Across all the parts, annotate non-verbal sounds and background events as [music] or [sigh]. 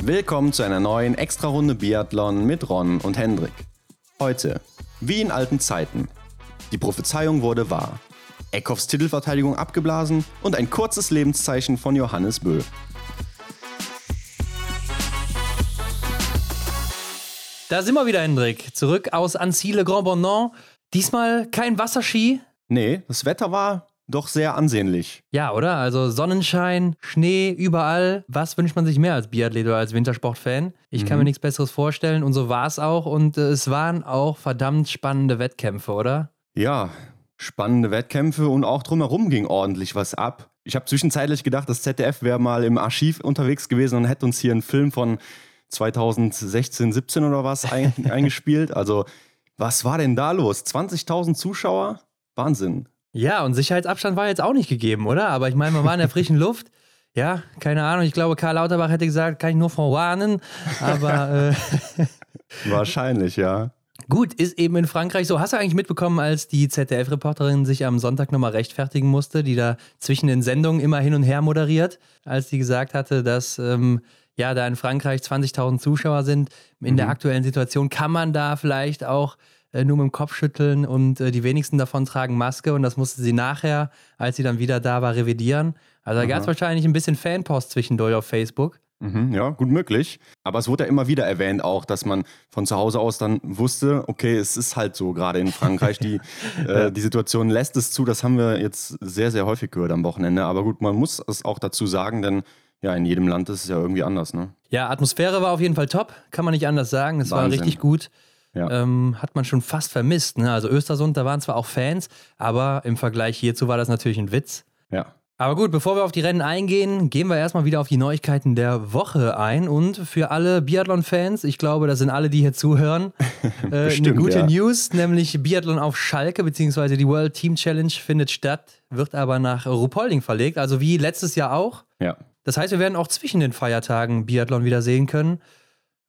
Willkommen zu einer neuen Extra-Runde Biathlon mit Ron und Hendrik. Heute, wie in alten Zeiten. Die Prophezeiung wurde wahr. Eckhoffs Titelverteidigung abgeblasen und ein kurzes Lebenszeichen von Johannes Bö. Da sind wir wieder, Hendrik. Zurück aus Annecy Grand Bonnant. Diesmal kein Wasserski. Nee, das Wetter war doch sehr ansehnlich. Ja, oder? Also Sonnenschein, Schnee, überall. Was wünscht man sich mehr als Biathlet oder als Wintersportfan? Ich kann Mhm. mir nichts Besseres vorstellen und so war es auch. Und äh, es waren auch verdammt spannende Wettkämpfe, oder? Ja, spannende Wettkämpfe und auch drumherum ging ordentlich was ab. Ich habe zwischenzeitlich gedacht, das ZDF wäre mal im Archiv unterwegs gewesen und hätte uns hier einen Film von 2016, 17 oder was ein, [laughs] eingespielt. Also, was war denn da los? 20.000 Zuschauer? Wahnsinn. Ja, und Sicherheitsabstand war jetzt auch nicht gegeben, oder? Aber ich meine, man war in der frischen Luft. Ja, keine Ahnung. Ich glaube, Karl Lauterbach hätte gesagt, kann ich nur vorwarnen. Aber äh, [laughs] Wahrscheinlich, ja. Gut, ist eben in Frankreich so. Hast du eigentlich mitbekommen, als die ZDF-Reporterin sich am Sonntag nochmal rechtfertigen musste, die da zwischen den Sendungen immer hin und her moderiert, als die gesagt hatte, dass ähm, ja da in Frankreich 20.000 Zuschauer sind. In der aktuellen Situation kann man da vielleicht auch nur mit dem Kopf schütteln und äh, die wenigsten davon tragen Maske und das musste sie nachher, als sie dann wieder da war, revidieren. Also da gab es wahrscheinlich ein bisschen Fanpost zwischendurch auf Facebook. Mhm, ja, gut möglich. Aber es wurde ja immer wieder erwähnt auch, dass man von zu Hause aus dann wusste, okay, es ist halt so gerade in Frankreich, die, [laughs] äh, die Situation lässt es zu. Das haben wir jetzt sehr, sehr häufig gehört am Wochenende. Aber gut, man muss es auch dazu sagen, denn ja, in jedem Land ist es ja irgendwie anders, ne? Ja, Atmosphäre war auf jeden Fall top, kann man nicht anders sagen. Es war richtig gut. Ja. Ähm, hat man schon fast vermisst. Ne? Also Östersund, da waren zwar auch Fans, aber im Vergleich hierzu war das natürlich ein Witz. Ja. Aber gut, bevor wir auf die Rennen eingehen, gehen wir erstmal wieder auf die Neuigkeiten der Woche ein. Und für alle Biathlon-Fans, ich glaube, das sind alle, die hier zuhören, [laughs] äh, eine Bestimmt, gute ja. News, nämlich Biathlon auf Schalke, beziehungsweise die World Team Challenge findet statt, wird aber nach Ruhpolding verlegt, also wie letztes Jahr auch. Ja. Das heißt, wir werden auch zwischen den Feiertagen Biathlon wieder sehen können.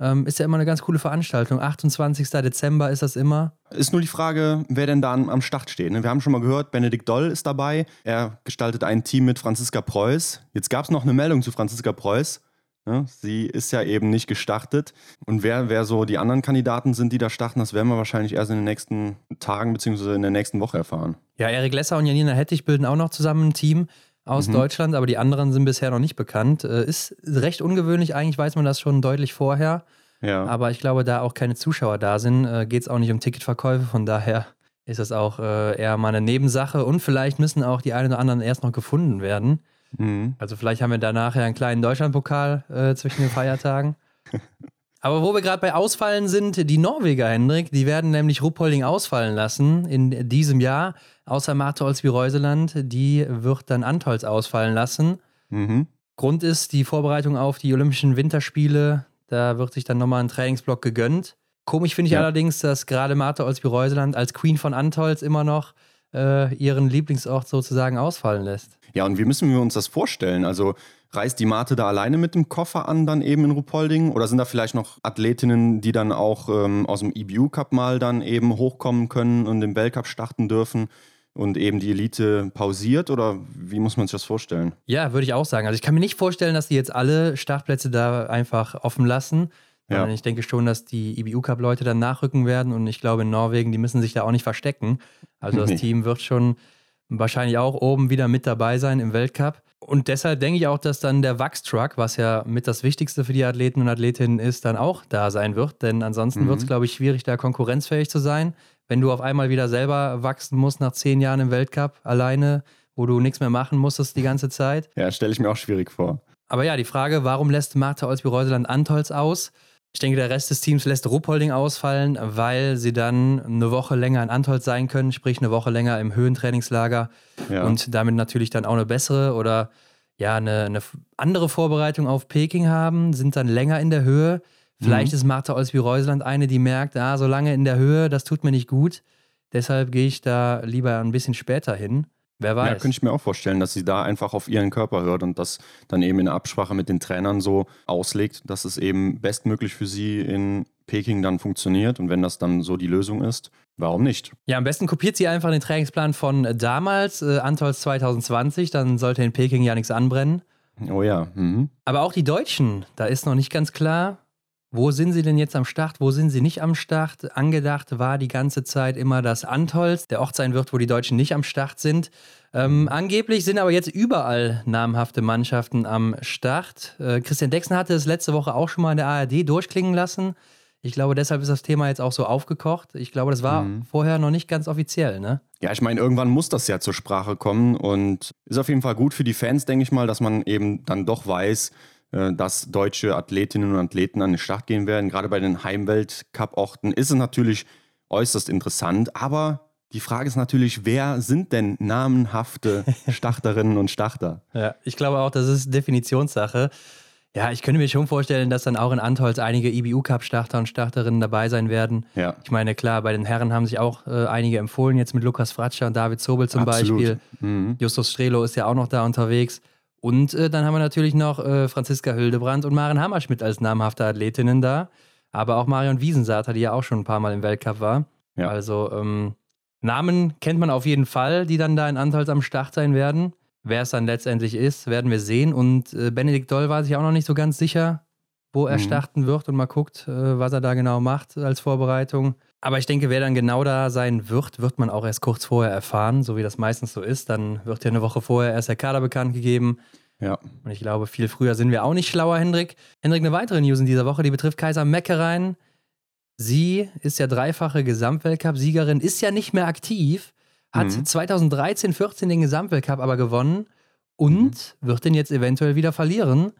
Ähm, ist ja immer eine ganz coole Veranstaltung. 28. Dezember ist das immer. Ist nur die Frage, wer denn da am Start steht. ne? Wir haben schon mal gehört, Benedikt Doll ist dabei. Er gestaltet ein Team mit Franziska Preuß. Jetzt gab es noch eine Meldung zu Franziska Preuß. ne? Sie ist ja eben nicht gestartet. Und wer, wer so die anderen Kandidaten sind, die da starten, das werden wir wahrscheinlich erst in den nächsten Tagen bzw. in der nächsten Woche erfahren. Ja, Erik Lesser und Janina Hettich bilden auch noch zusammen ein Team aus Mhm. Deutschland, aber die anderen sind bisher noch nicht bekannt. Äh, ist recht ungewöhnlich, eigentlich weiß man das schon deutlich vorher. Ja. Aber ich glaube, da auch keine Zuschauer da sind, äh, geht es auch nicht um Ticketverkäufe. Von daher ist das auch äh, eher mal eine Nebensache. Und vielleicht müssen auch die einen oder anderen erst noch gefunden werden. Mhm. Also vielleicht haben wir da nachher einen kleinen Deutschlandpokal äh, zwischen den Feiertagen. [laughs] Aber wo wir gerade bei Ausfallen sind, die Norweger, Hendrik, die werden nämlich Ruppolding ausfallen lassen in diesem Jahr. Außer Marte Olsby-Reuseland, die wird dann Antolz ausfallen lassen. Mhm. Grund ist die Vorbereitung auf die Olympischen Winterspiele. Da wird sich dann nochmal ein Trainingsblock gegönnt. Komisch finde ich Ja. allerdings, dass gerade Marte Olsby-Reuseland als Queen von Antolz immer noch äh, ihren Lieblingsort sozusagen ausfallen lässt. Ja, und wie müssen wir uns das vorstellen? Also reist die Mate da alleine mit dem Koffer an, dann eben in Ruhpolding? Oder sind da vielleicht noch Athletinnen, die dann auch ähm, aus dem EBU Cup mal dann eben hochkommen können und den Weltcup starten dürfen und eben die Elite pausiert? Oder wie muss man sich das vorstellen? Ja, würde ich auch sagen. Also ich kann mir nicht vorstellen, dass die jetzt alle Startplätze da einfach offen lassen. Ja. Ich denke schon, dass die IBU-Cup-Leute dann nachrücken werden und ich glaube in Norwegen, die müssen sich da auch nicht verstecken. Also das [laughs] Nee. Team wird schon wahrscheinlich auch oben wieder mit dabei sein im Weltcup. Und deshalb denke ich auch, dass dann der Wachstruck, was ja mit das Wichtigste für die Athleten und Athletinnen ist, dann auch da sein wird. Denn ansonsten Mhm. wird es, glaube ich, schwierig, da konkurrenzfähig zu sein. Wenn du auf einmal wieder selber wachsen musst nach zehn Jahren im Weltcup alleine, wo du nichts mehr machen musstest die ganze Zeit. Ja, stelle ich mir auch schwierig vor. Aber ja, die Frage, warum lässt Martha Olsby-Reuseland Antolz aus? Ich denke, der Rest des Teams lässt Ruppolding ausfallen, weil sie dann eine Woche länger in Antolz sein können, sprich eine Woche länger im Höhentrainingslager Ja. und damit natürlich dann auch eine bessere oder ja, eine, eine andere Vorbereitung auf Peking haben, sind dann länger in der Höhe. Vielleicht Mhm. ist Martha Olsby-Reuseland eine, die merkt, ah, so lange in der Höhe, das tut mir nicht gut. Deshalb gehe ich da lieber ein bisschen später hin. Wer Ja, weiß. könnte ich mir auch vorstellen, dass sie da einfach auf ihren Körper hört und das dann eben in der Absprache mit den Trainern so auslegt, dass es eben bestmöglich für sie in Peking dann funktioniert. Und wenn das dann so die Lösung ist, warum nicht? Ja, am besten kopiert sie einfach den Trainingsplan von damals, äh, Antolz 2020, dann sollte in Peking ja nichts anbrennen. Oh ja. Mhm. Aber auch die Deutschen, da ist noch nicht ganz klar, wo sind sie denn jetzt am Start, wo sind sie nicht am Start? Angedacht war die ganze Zeit immer, dass Antholz der Ort sein wird, wo die Deutschen nicht am Start sind. Ähm, angeblich sind aber jetzt überall namhafte Mannschaften am Start. Äh, Christian Dexen hatte es letzte Woche auch schon mal in der ARD durchklingen lassen. Ich glaube, deshalb ist das Thema jetzt auch so aufgekocht. Ich glaube, das war mhm. vorher noch nicht ganz offiziell, ne? Ja, ich meine, irgendwann muss das ja zur Sprache kommen und ist auf jeden Fall gut für die Fans, denke ich mal, dass man eben dann doch weiß, dass deutsche Athletinnen und Athleten an den Start gehen werden. Gerade bei den Heimweltcup-Orten ist es natürlich äußerst interessant, aber die Frage ist natürlich, wer sind denn namenhafte [laughs] Starterinnen und Starter? Ja, ich glaube auch, das ist Definitionssache. Ja, ich könnte mir schon vorstellen, dass dann auch in Antholz einige IBU-Cup-Starter und Starterinnen dabei sein werden. Ja. Ich meine, klar, bei den Herren haben sich auch äh, einige empfohlen, jetzt mit Lukas Fratscher und David Zobel zum Absolut. Beispiel. Mhm. Justus Strelo ist ja auch noch da unterwegs. Und äh, dann haben wir natürlich noch äh, Franziska Hildebrand und Maren Hammerschmidt als namhafte Athletinnen da. Aber auch Marion Wiesensater, die ja auch schon ein paar Mal im Weltcup war. Ja. Also ähm, Namen kennt man auf jeden Fall, die dann da in Antholz am Start sein werden. Wer es dann letztendlich ist, werden wir sehen. Und äh, Benedikt Doll war sich auch noch nicht so ganz sicher, wo er mhm. starten wird und mal guckt, äh, was er da genau macht als Vorbereitung. Aber ich denke, wer dann genau da sein wird, wird man auch erst kurz vorher erfahren, so wie das meistens so ist. Dann wird ja eine Woche vorher erst der Kader bekannt gegeben. Ja. Und ich glaube, viel früher sind wir auch nicht schlauer, Hendrik. Hendrik, eine weitere News in dieser Woche, die betrifft Kaiser Meckereien. Sie ist ja dreifache Gesamtweltcup-Siegerin, ist ja nicht mehr aktiv, hat mhm. 2013, 14 den Gesamtweltcup aber gewonnen und mhm. wird den jetzt eventuell wieder verlieren.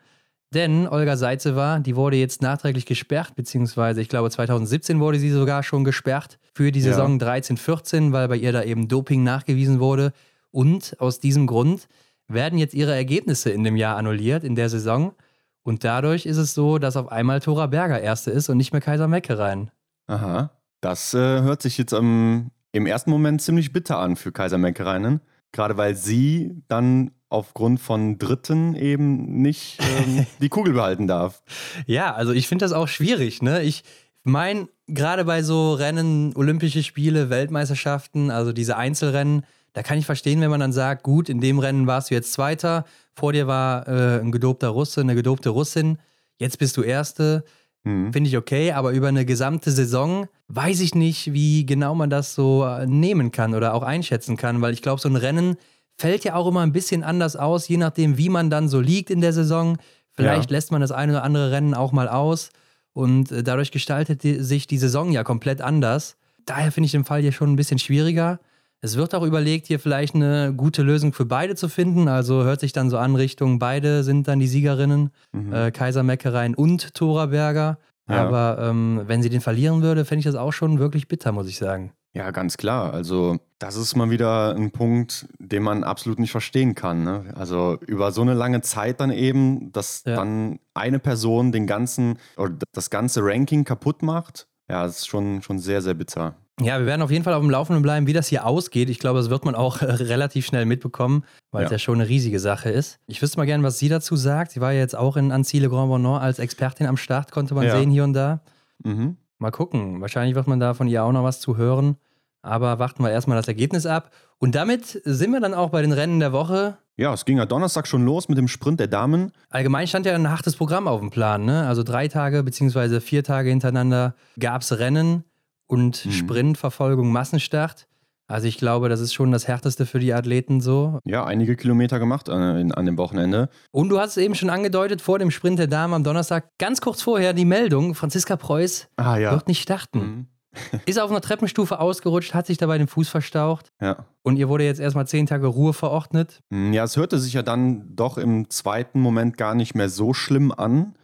Denn Olga Seitzewa, die wurde jetzt nachträglich gesperrt, beziehungsweise ich glaube 2017 wurde sie sogar schon gesperrt für die Saison ja. 13, 14, weil bei ihr da eben Doping nachgewiesen wurde. Und aus diesem Grund werden jetzt ihre Ergebnisse in dem Jahr annulliert, in der Saison. Und dadurch ist es so, dass auf einmal Tora Berger Erste ist und nicht mehr Kaiser Mecke rein. Aha. Das äh, hört sich jetzt ähm, im ersten Moment ziemlich bitter an für Kaiser Meckereinen. Gerade weil sie dann aufgrund von Dritten eben nicht ähm, [laughs] die Kugel behalten darf. Ja, also ich finde das auch schwierig. Ne? Ich meine, gerade bei so Rennen, Olympische Spiele, Weltmeisterschaften, also diese Einzelrennen, da kann ich verstehen, wenn man dann sagt, gut, in dem Rennen warst du jetzt Zweiter, vor dir war äh, ein gedobter Russe, eine gedobte Russin, jetzt bist du Erste. Mhm. Finde ich okay, aber über eine gesamte Saison weiß ich nicht, wie genau man das so äh, nehmen kann oder auch einschätzen kann, weil ich glaube, so ein Rennen fällt ja auch immer ein bisschen anders aus, je nachdem, wie man dann so liegt in der Saison. Vielleicht ja. lässt man das eine oder andere Rennen auch mal aus und äh, dadurch gestaltet die, sich die Saison ja komplett anders. Daher finde ich den Fall hier schon ein bisschen schwieriger. Es wird auch überlegt, hier vielleicht eine gute Lösung für beide zu finden. Also hört sich dann so an Richtung, beide sind dann die Siegerinnen, mhm. äh, Kaiser Meckereien und Thora Berger. Ja. Aber ähm, wenn sie den verlieren würde, fände ich das auch schon wirklich bitter, muss ich sagen. Ja, ganz klar. Also, das ist mal wieder ein Punkt, den man absolut nicht verstehen kann. Ne? Also, über so eine lange Zeit dann eben, dass ja. dann eine Person den ganzen oder das ganze Ranking kaputt macht. Ja, das ist schon, schon sehr, sehr bitter. Ja, wir werden auf jeden Fall auf dem Laufenden bleiben, wie das hier ausgeht. Ich glaube, das wird man auch [laughs] relativ schnell mitbekommen, weil ja. es ja schon eine riesige Sache ist. Ich wüsste mal gerne, was sie dazu sagt. Sie war ja jetzt auch in Anzile Grand Bonnant als Expertin am Start, konnte man ja. sehen hier und da. Mhm. Mal gucken. Wahrscheinlich wird man da von ihr auch noch was zu hören. Aber warten wir erstmal das Ergebnis ab. Und damit sind wir dann auch bei den Rennen der Woche. Ja, es ging ja Donnerstag schon los mit dem Sprint der Damen. Allgemein stand ja ein hartes Programm auf dem Plan. Ne? Also drei Tage bzw. vier Tage hintereinander gab es Rennen und mhm. Sprintverfolgung, Massenstart. Also ich glaube, das ist schon das Härteste für die Athleten so. Ja, einige Kilometer gemacht an, an dem Wochenende. Und du hast es eben schon angedeutet, vor dem Sprint der Damen am Donnerstag, ganz kurz vorher die Meldung, Franziska Preuß ah, ja. wird nicht starten. Mhm. [laughs] ist auf einer Treppenstufe ausgerutscht, hat sich dabei den Fuß verstaucht. Ja. Und ihr wurde jetzt erstmal zehn Tage Ruhe verordnet. Mhm, ja, es hörte sich ja dann doch im zweiten Moment gar nicht mehr so schlimm an.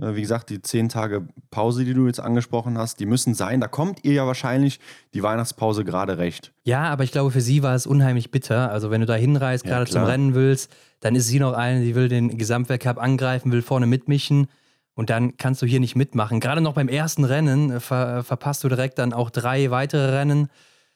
Äh, wie gesagt, die zehn Tage Pause, die du jetzt angesprochen hast, die müssen sein. Da kommt ihr ja wahrscheinlich die Weihnachtspause gerade recht. Ja, aber ich glaube, für sie war es unheimlich bitter. Also, wenn du da hinreist, ja, gerade zum Rennen willst, dann ist sie noch eine, die will den Gesamtweltcup angreifen, will vorne mitmischen. Und dann kannst du hier nicht mitmachen. Gerade noch beim ersten Rennen äh, ver verpasst du direkt dann auch drei weitere Rennen.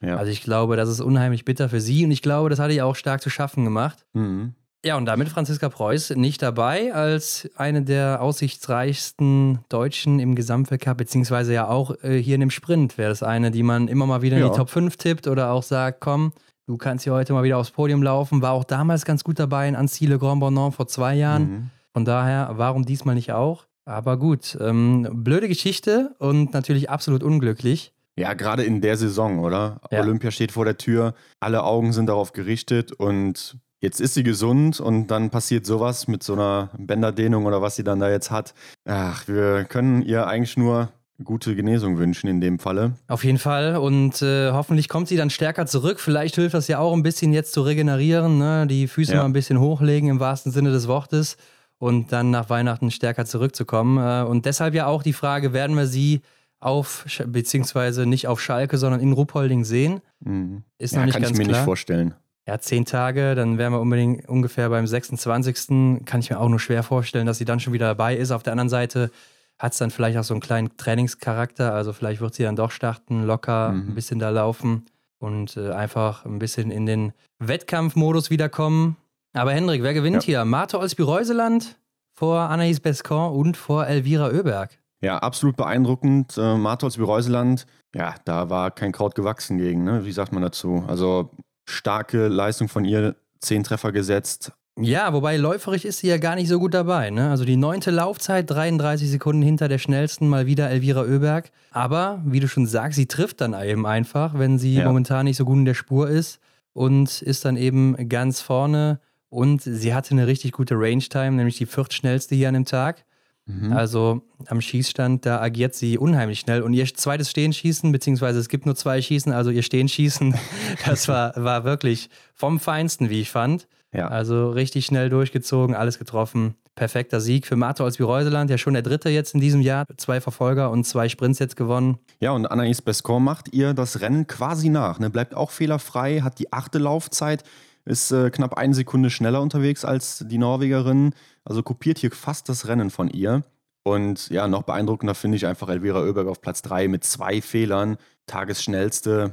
Ja. Also ich glaube, das ist unheimlich bitter für sie und ich glaube, das hat ihr auch stark zu schaffen gemacht. Mhm. Ja, und damit Franziska Preuß nicht dabei als eine der aussichtsreichsten Deutschen im Gesamtweltcup, beziehungsweise ja auch äh, hier in dem Sprint wäre das eine, die man immer mal wieder in ja. die Top 5 tippt oder auch sagt, komm, du kannst hier heute mal wieder aufs Podium laufen. War auch damals ganz gut dabei in Annecy Le Grand Bonan vor zwei Jahren. Mhm. Von daher, warum diesmal nicht auch? Aber gut, ähm, blöde Geschichte und natürlich absolut unglücklich. Ja, gerade in der Saison, oder? Ja. Olympia steht vor der Tür, alle Augen sind darauf gerichtet und jetzt ist sie gesund und dann passiert sowas mit so einer Bänderdehnung oder was sie dann da jetzt hat. Ach, wir können ihr eigentlich nur gute Genesung wünschen in dem Falle. Auf jeden Fall und äh, hoffentlich kommt sie dann stärker zurück. Vielleicht hilft das ja auch ein bisschen jetzt zu regenerieren, ne? die Füße ja. mal ein bisschen hochlegen im wahrsten Sinne des Wortes und dann nach Weihnachten stärker zurückzukommen. Äh, und deshalb ja auch die Frage, werden wir sie auf, beziehungsweise nicht auf Schalke, sondern in Ruppolding sehen? Mhm. Ist ja, noch nicht kann ganz ich mir klar. nicht vorstellen. Ja, zehn Tage, dann wären wir unbedingt ungefähr beim 26. Kann ich mir auch nur schwer vorstellen, dass sie dann schon wieder dabei ist. Auf der anderen Seite hat es dann vielleicht auch so einen kleinen Trainingscharakter. Also vielleicht wird sie dann doch starten, locker mhm. ein bisschen da laufen und äh, einfach ein bisschen in den Wettkampfmodus wiederkommen. Aber Hendrik, wer gewinnt ja. hier? Marta Olsby-Reuseland vor Anaïs Bescon und vor Elvira Oeberg. Ja, absolut beeindruckend. Äh, Marta Olsby-Reuseland, ja, da war kein Kraut gewachsen gegen, ne? Wie sagt man dazu? Also starke Leistung von ihr, zehn Treffer gesetzt. Ja, wobei läuferig ist sie ja gar nicht so gut dabei. Ne? Also die neunte Laufzeit, 33 Sekunden hinter der schnellsten, mal wieder Elvira Oeberg. Aber wie du schon sagst, sie trifft dann eben einfach, wenn sie ja. momentan nicht so gut in der Spur ist und ist dann eben ganz vorne. Und sie hatte eine richtig gute Range-Time, nämlich die viertschnellste hier an dem Tag. Mhm. Also am Schießstand, da agiert sie unheimlich schnell. Und ihr zweites Stehenschießen, beziehungsweise es gibt nur zwei Schießen, also ihr Stehenschießen, [laughs] das war, war wirklich vom Feinsten, wie ich fand. Ja. Also richtig schnell durchgezogen, alles getroffen. Perfekter Sieg für Marta Olsby-Reuseland, ja schon der dritte jetzt in diesem Jahr. Zwei Verfolger und zwei Sprints jetzt gewonnen. Ja, und Anaïs Bescon macht ihr das Rennen quasi nach. Ne? Bleibt auch fehlerfrei, hat die achte Laufzeit, ist äh, knapp eine Sekunde schneller unterwegs als die Norwegerin. Also kopiert hier fast das Rennen von ihr. Und ja, noch beeindruckender finde ich einfach Elvira Oeberg auf Platz 3 mit zwei Fehlern. Tagesschnellste.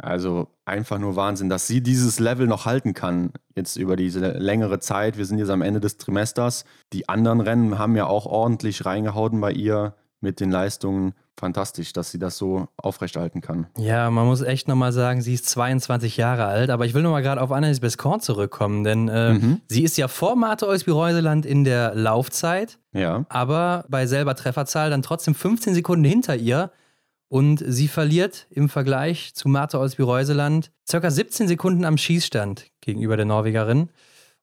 Also einfach nur Wahnsinn, dass sie dieses Level noch halten kann, jetzt über diese längere Zeit. Wir sind jetzt am Ende des Trimesters. Die anderen Rennen haben ja auch ordentlich reingehauen bei ihr mit den Leistungen. Fantastisch, dass sie das so aufrechterhalten kann. Ja, man muss echt nochmal sagen, sie ist 22 Jahre alt, aber ich will nochmal gerade auf Annelies Bescorn zurückkommen, denn äh, mhm. sie ist ja vor Marte Olsby-Reuseland in der Laufzeit, ja. aber bei selber Trefferzahl dann trotzdem 15 Sekunden hinter ihr. Und sie verliert im Vergleich zu Marte Olsby-Reuseland ca. 17 Sekunden am Schießstand gegenüber der Norwegerin.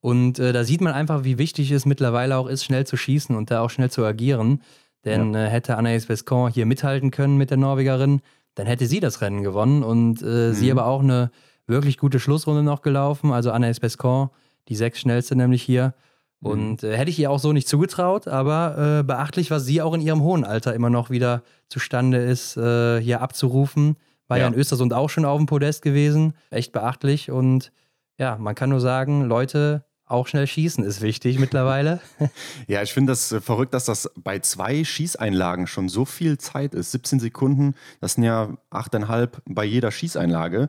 Und äh, da sieht man einfach, wie wichtig es mittlerweile auch ist, schnell zu schießen und da auch schnell zu agieren. Denn ja. äh, hätte Anaïs Bescon hier mithalten können mit der Norwegerin, dann hätte sie das Rennen gewonnen. Und äh, mhm. sie aber auch eine wirklich gute Schlussrunde noch gelaufen. Also Anaïs Bescon, die sechs schnellste nämlich hier. Mhm. Und äh, hätte ich ihr auch so nicht zugetraut, aber äh, beachtlich, was sie auch in ihrem hohen Alter immer noch wieder zustande ist, äh, hier abzurufen. War ja. ja in Östersund auch schon auf dem Podest gewesen. Echt beachtlich. Und ja, man kann nur sagen, Leute, auch schnell schießen ist wichtig mittlerweile. [laughs] ja, ich finde das äh, verrückt, dass das bei zwei Schießeinlagen schon so viel Zeit ist. 17 Sekunden, das sind ja 8,5 bei jeder Schießeinlage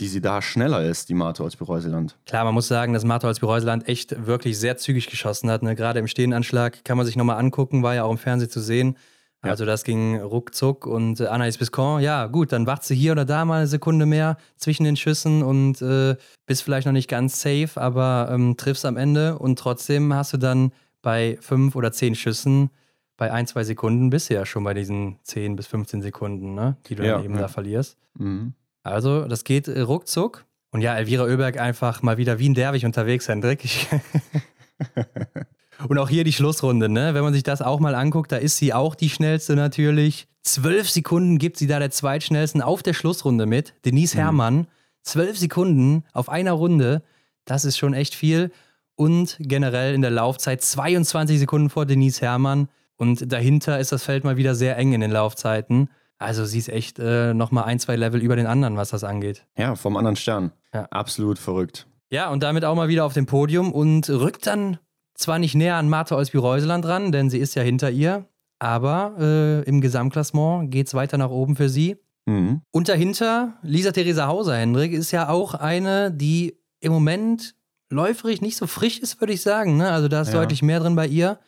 die sie da schneller ist, die Martha als Bereuseland. Klar, man muss sagen, dass Martha als Bereuseland echt wirklich sehr zügig geschossen hat. Ne? Gerade im Stehenanschlag kann man sich nochmal angucken, war ja auch im Fernsehen zu sehen. Ja. Also das ging ruckzuck und äh, Anaïs Biscon, ja gut, dann wacht sie hier oder da mal eine Sekunde mehr zwischen den Schüssen und äh, bist vielleicht noch nicht ganz safe, aber ähm, triffst am Ende und trotzdem hast du dann bei fünf oder zehn Schüssen bei ein, zwei Sekunden bist du ja schon bei diesen 10 bis 15 Sekunden, ne, die du ja, dann eben ja. da verlierst. Mhm. Also, das geht äh, ruckzuck. Und ja, Elvira Oeberg einfach mal wieder wie ein Derwig unterwegs, Hendrik. [laughs] Und auch hier die Schlussrunde, ne? Wenn man sich das auch mal anguckt, da ist sie auch die schnellste natürlich. Zwölf Sekunden gibt sie da der zweitschnellsten auf der Schlussrunde mit. Denise mhm. Herrmann. Zwölf Sekunden auf einer Runde. Das ist schon echt viel. Und generell in der Laufzeit 22 Sekunden vor Denise Herrmann. Und dahinter ist das Feld mal wieder sehr eng in den Laufzeiten. Also sie ist echt äh, nochmal ein, zwei Level über den anderen, was das angeht. Ja, vom anderen Stern. Ja. Absolut verrückt. Ja, und damit auch mal wieder auf dem Podium und rückt dann zwar nicht näher an Martha Olsby-Reuseland ran, denn sie ist ja hinter ihr, aber äh, im Gesamtklassement geht es weiter nach oben für sie. Mhm. Und dahinter, Lisa Theresa Hauser, Hendrik, ist ja auch eine, die im Moment läuferig nicht so frisch ist, würde ich sagen. Ne? Also da ist ja. deutlich mehr drin bei ihr.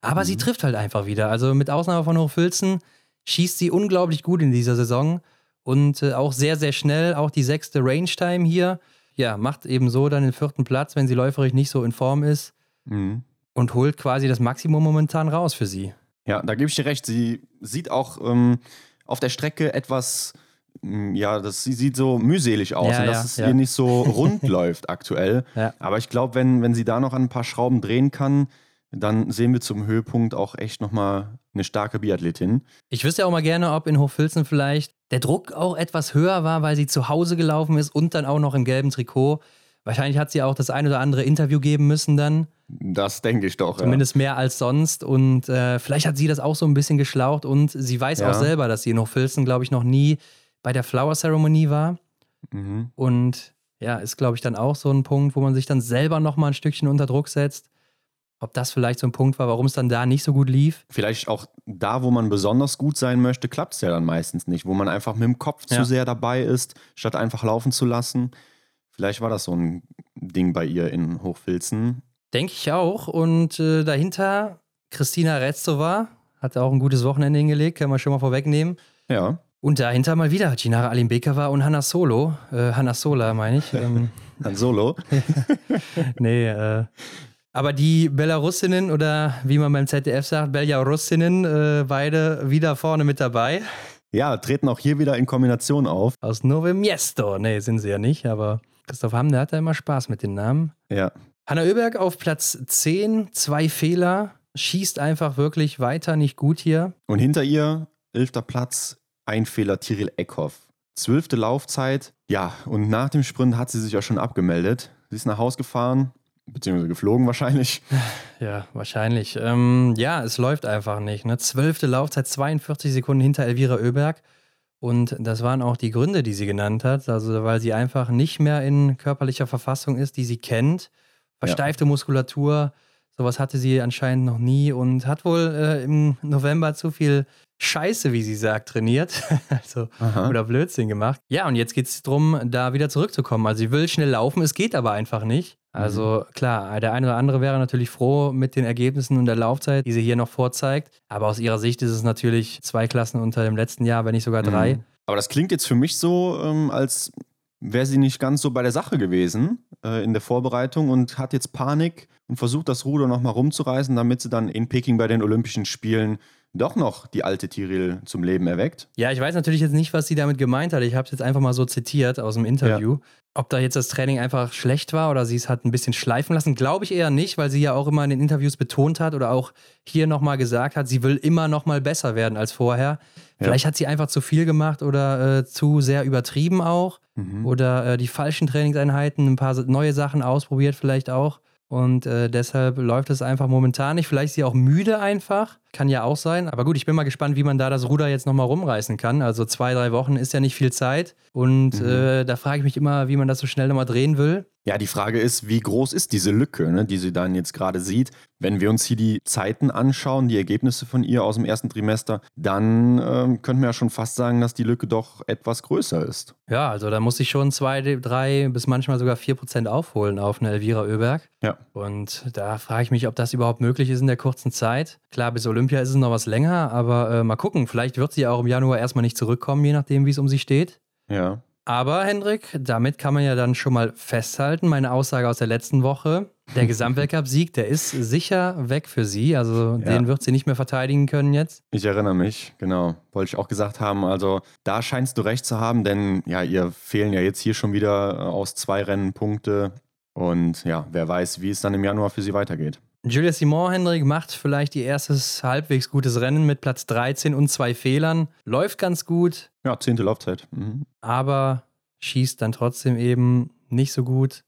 Aber mhm. sie trifft halt einfach wieder. Also mit Ausnahme von Hochfilzen schießt sie unglaublich gut in dieser Saison und äh, auch sehr, sehr schnell. Auch die sechste Range-Time hier. ja, macht eben so dann den vierten Platz, wenn sie läuferisch nicht so in Form ist Mhm. und holt quasi das Maximum momentan raus für sie. Ja, da gebe ich dir recht. Sie sieht auch ähm, auf der Strecke etwas, mm, ja, das, sie sieht so mühselig aus Ja, und dass ja, es ja. ihr nicht so [laughs] rund läuft aktuell. Ja. Aber ich glaube, wenn, wenn sie da noch an ein paar Schrauben drehen kann, dann sehen wir zum Höhepunkt auch echt nochmal eine starke Biathletin. Ich wüsste auch mal gerne, ob in Hochfilzen vielleicht der Druck auch etwas höher war, weil sie zu Hause gelaufen ist und dann auch noch im gelben Trikot. Wahrscheinlich hat sie auch das ein oder andere Interview geben müssen dann. Das denke ich doch. Zumindest mehr als sonst. Und äh, vielleicht hat sie das auch so ein bisschen geschlaucht und sie weiß Ja. auch selber, dass sie in Hochfilzen, glaube ich, noch nie bei der Flower Ceremony war. Ja. Mhm. Und ja, ist, glaube ich, dann auch so ein Punkt, wo man sich dann selber nochmal ein Stückchen unter Druck setzt. Ob das vielleicht so ein Punkt war, warum es dann da nicht so gut lief. Vielleicht auch da, wo man besonders gut sein möchte, klappt es ja dann meistens nicht. Wo man einfach mit dem Kopf Ja. zu sehr dabei ist, statt einfach laufen zu lassen. Vielleicht war das so ein Ding bei ihr in Hochfilzen. Denke ich auch. Und äh, dahinter Christina Retzova hat auch ein gutes Wochenende hingelegt, kann man schon mal vorwegnehmen. Ja, Und dahinter mal wieder Ginara Alimbekova und Hanna Solo. Äh, Hanna Sola, meine ich. Ähm, [laughs] Han Solo. [laughs] nee, äh. Aber die Belarusinnen oder wie man beim ZDF sagt, Belarusinnen, äh, beide wieder vorne mit dabei. Ja, treten auch hier wieder in Kombination auf. Aus Nowe Miesto. Nee, sind sie ja nicht, aber Christoph Hamm, der hat da immer Spaß mit den Namen. Ja, Hanna Oeberg auf Platz 10, zwei Fehler, schießt einfach wirklich weiter nicht gut hier. Und hinter ihr, elfter Platz, ein Fehler Tiril Eckhoff. Zwölfte Laufzeit. Ja, und nach dem Sprint hat sie sich auch schon abgemeldet. Sie ist nach Haus gefahren, beziehungsweise geflogen wahrscheinlich. [laughs] Ja, wahrscheinlich. Ähm, ja, es läuft einfach nicht. Ne? Zwölfte Laufzeit, 42 Sekunden hinter Elvira Oeberg. Und das waren auch die Gründe, die sie genannt hat. Also, weil sie einfach nicht mehr in körperlicher Verfassung ist, die sie kennt. Versteifte Muskulatur, sowas hatte sie anscheinend noch nie und hat wohl äh, im November zu viel Scheiße, wie sie sagt, trainiert. [laughs] also, Aha. oder Blödsinn gemacht. Ja, und jetzt geht es darum, da wieder zurückzukommen. Also sie will schnell laufen, es geht aber einfach nicht. Also klar, der eine oder andere wäre natürlich froh mit den Ergebnissen und der Laufzeit, die sie hier noch vorzeigt. Aber aus ihrer Sicht ist es natürlich zwei Klassen unter dem letzten Jahr, wenn nicht sogar drei. Mhm. Aber das klingt jetzt für mich so, ähm, als wäre sie nicht ganz so bei der Sache gewesen äh, in der Vorbereitung und hat jetzt Panik und versucht das Ruder nochmal rumzureißen, damit sie dann in Peking bei den Olympischen Spielen doch noch die alte Tiril zum Leben erweckt. Ja, ich weiß natürlich jetzt nicht, was sie damit gemeint hat. Ich habe es jetzt einfach mal so zitiert aus dem Interview. Ob da jetzt das Training einfach schlecht war oder sie es hat ein bisschen schleifen lassen, glaube ich eher nicht, weil sie ja auch immer in den Interviews betont hat oder auch hier nochmal gesagt hat, sie will immer nochmal besser werden als vorher. Vielleicht hat sie einfach zu viel gemacht oder äh, zu sehr übertrieben auch Mhm. oder äh, die falschen Trainingseinheiten, ein paar neue Sachen ausprobiert vielleicht auch. Und äh, deshalb läuft es einfach momentan nicht. Vielleicht ist sie auch müde einfach. Kann ja auch sein. Aber gut, ich bin mal gespannt, wie man da das Ruder jetzt nochmal rumreißen kann. Also zwei, drei Wochen ist ja nicht viel Zeit. Und Mhm. äh, da frage ich mich immer, wie man das so schnell nochmal drehen will. Ja, die Frage ist, wie groß ist diese Lücke, ne, die sie dann jetzt gerade sieht? Wenn wir uns hier die Zeiten anschauen, die Ergebnisse von ihr aus dem ersten Trimester, dann ähm, könnten wir ja schon fast sagen, dass die Lücke doch etwas größer ist. Ja, also da muss ich schon zwei, drei bis manchmal sogar vier Prozent aufholen auf eine Elvira Oeberg. Ja. Und da frage ich mich, ob das überhaupt möglich ist in der kurzen Zeit. Klar, bis Olympia ist es noch was länger, aber äh, mal gucken. Vielleicht wird sie ja auch im Januar erstmal nicht zurückkommen, je nachdem, wie es um sie steht. Ja. Aber Hendrik, damit kann man ja dann schon mal festhalten, meine Aussage aus der letzten Woche, der [laughs] Gesamtweltcup-Sieg, der ist sicher weg für sie. Also Ja. den wird sie nicht mehr verteidigen können jetzt. Ich erinnere mich, genau. Wollte ich auch gesagt haben. Also da scheinst du recht zu haben, denn ja, ihr fehlen ja jetzt hier schon wieder äh, aus zwei Rennen Punkte. Und ja, wer weiß, wie es dann im Januar für sie weitergeht. Julia Simon, Hendrik, macht vielleicht ihr erstes halbwegs gutes Rennen mit Platz 13 und zwei Fehlern. Läuft ganz gut, Ja, zehnte Laufzeit. Mhm. aber schießt dann trotzdem eben nicht so gut.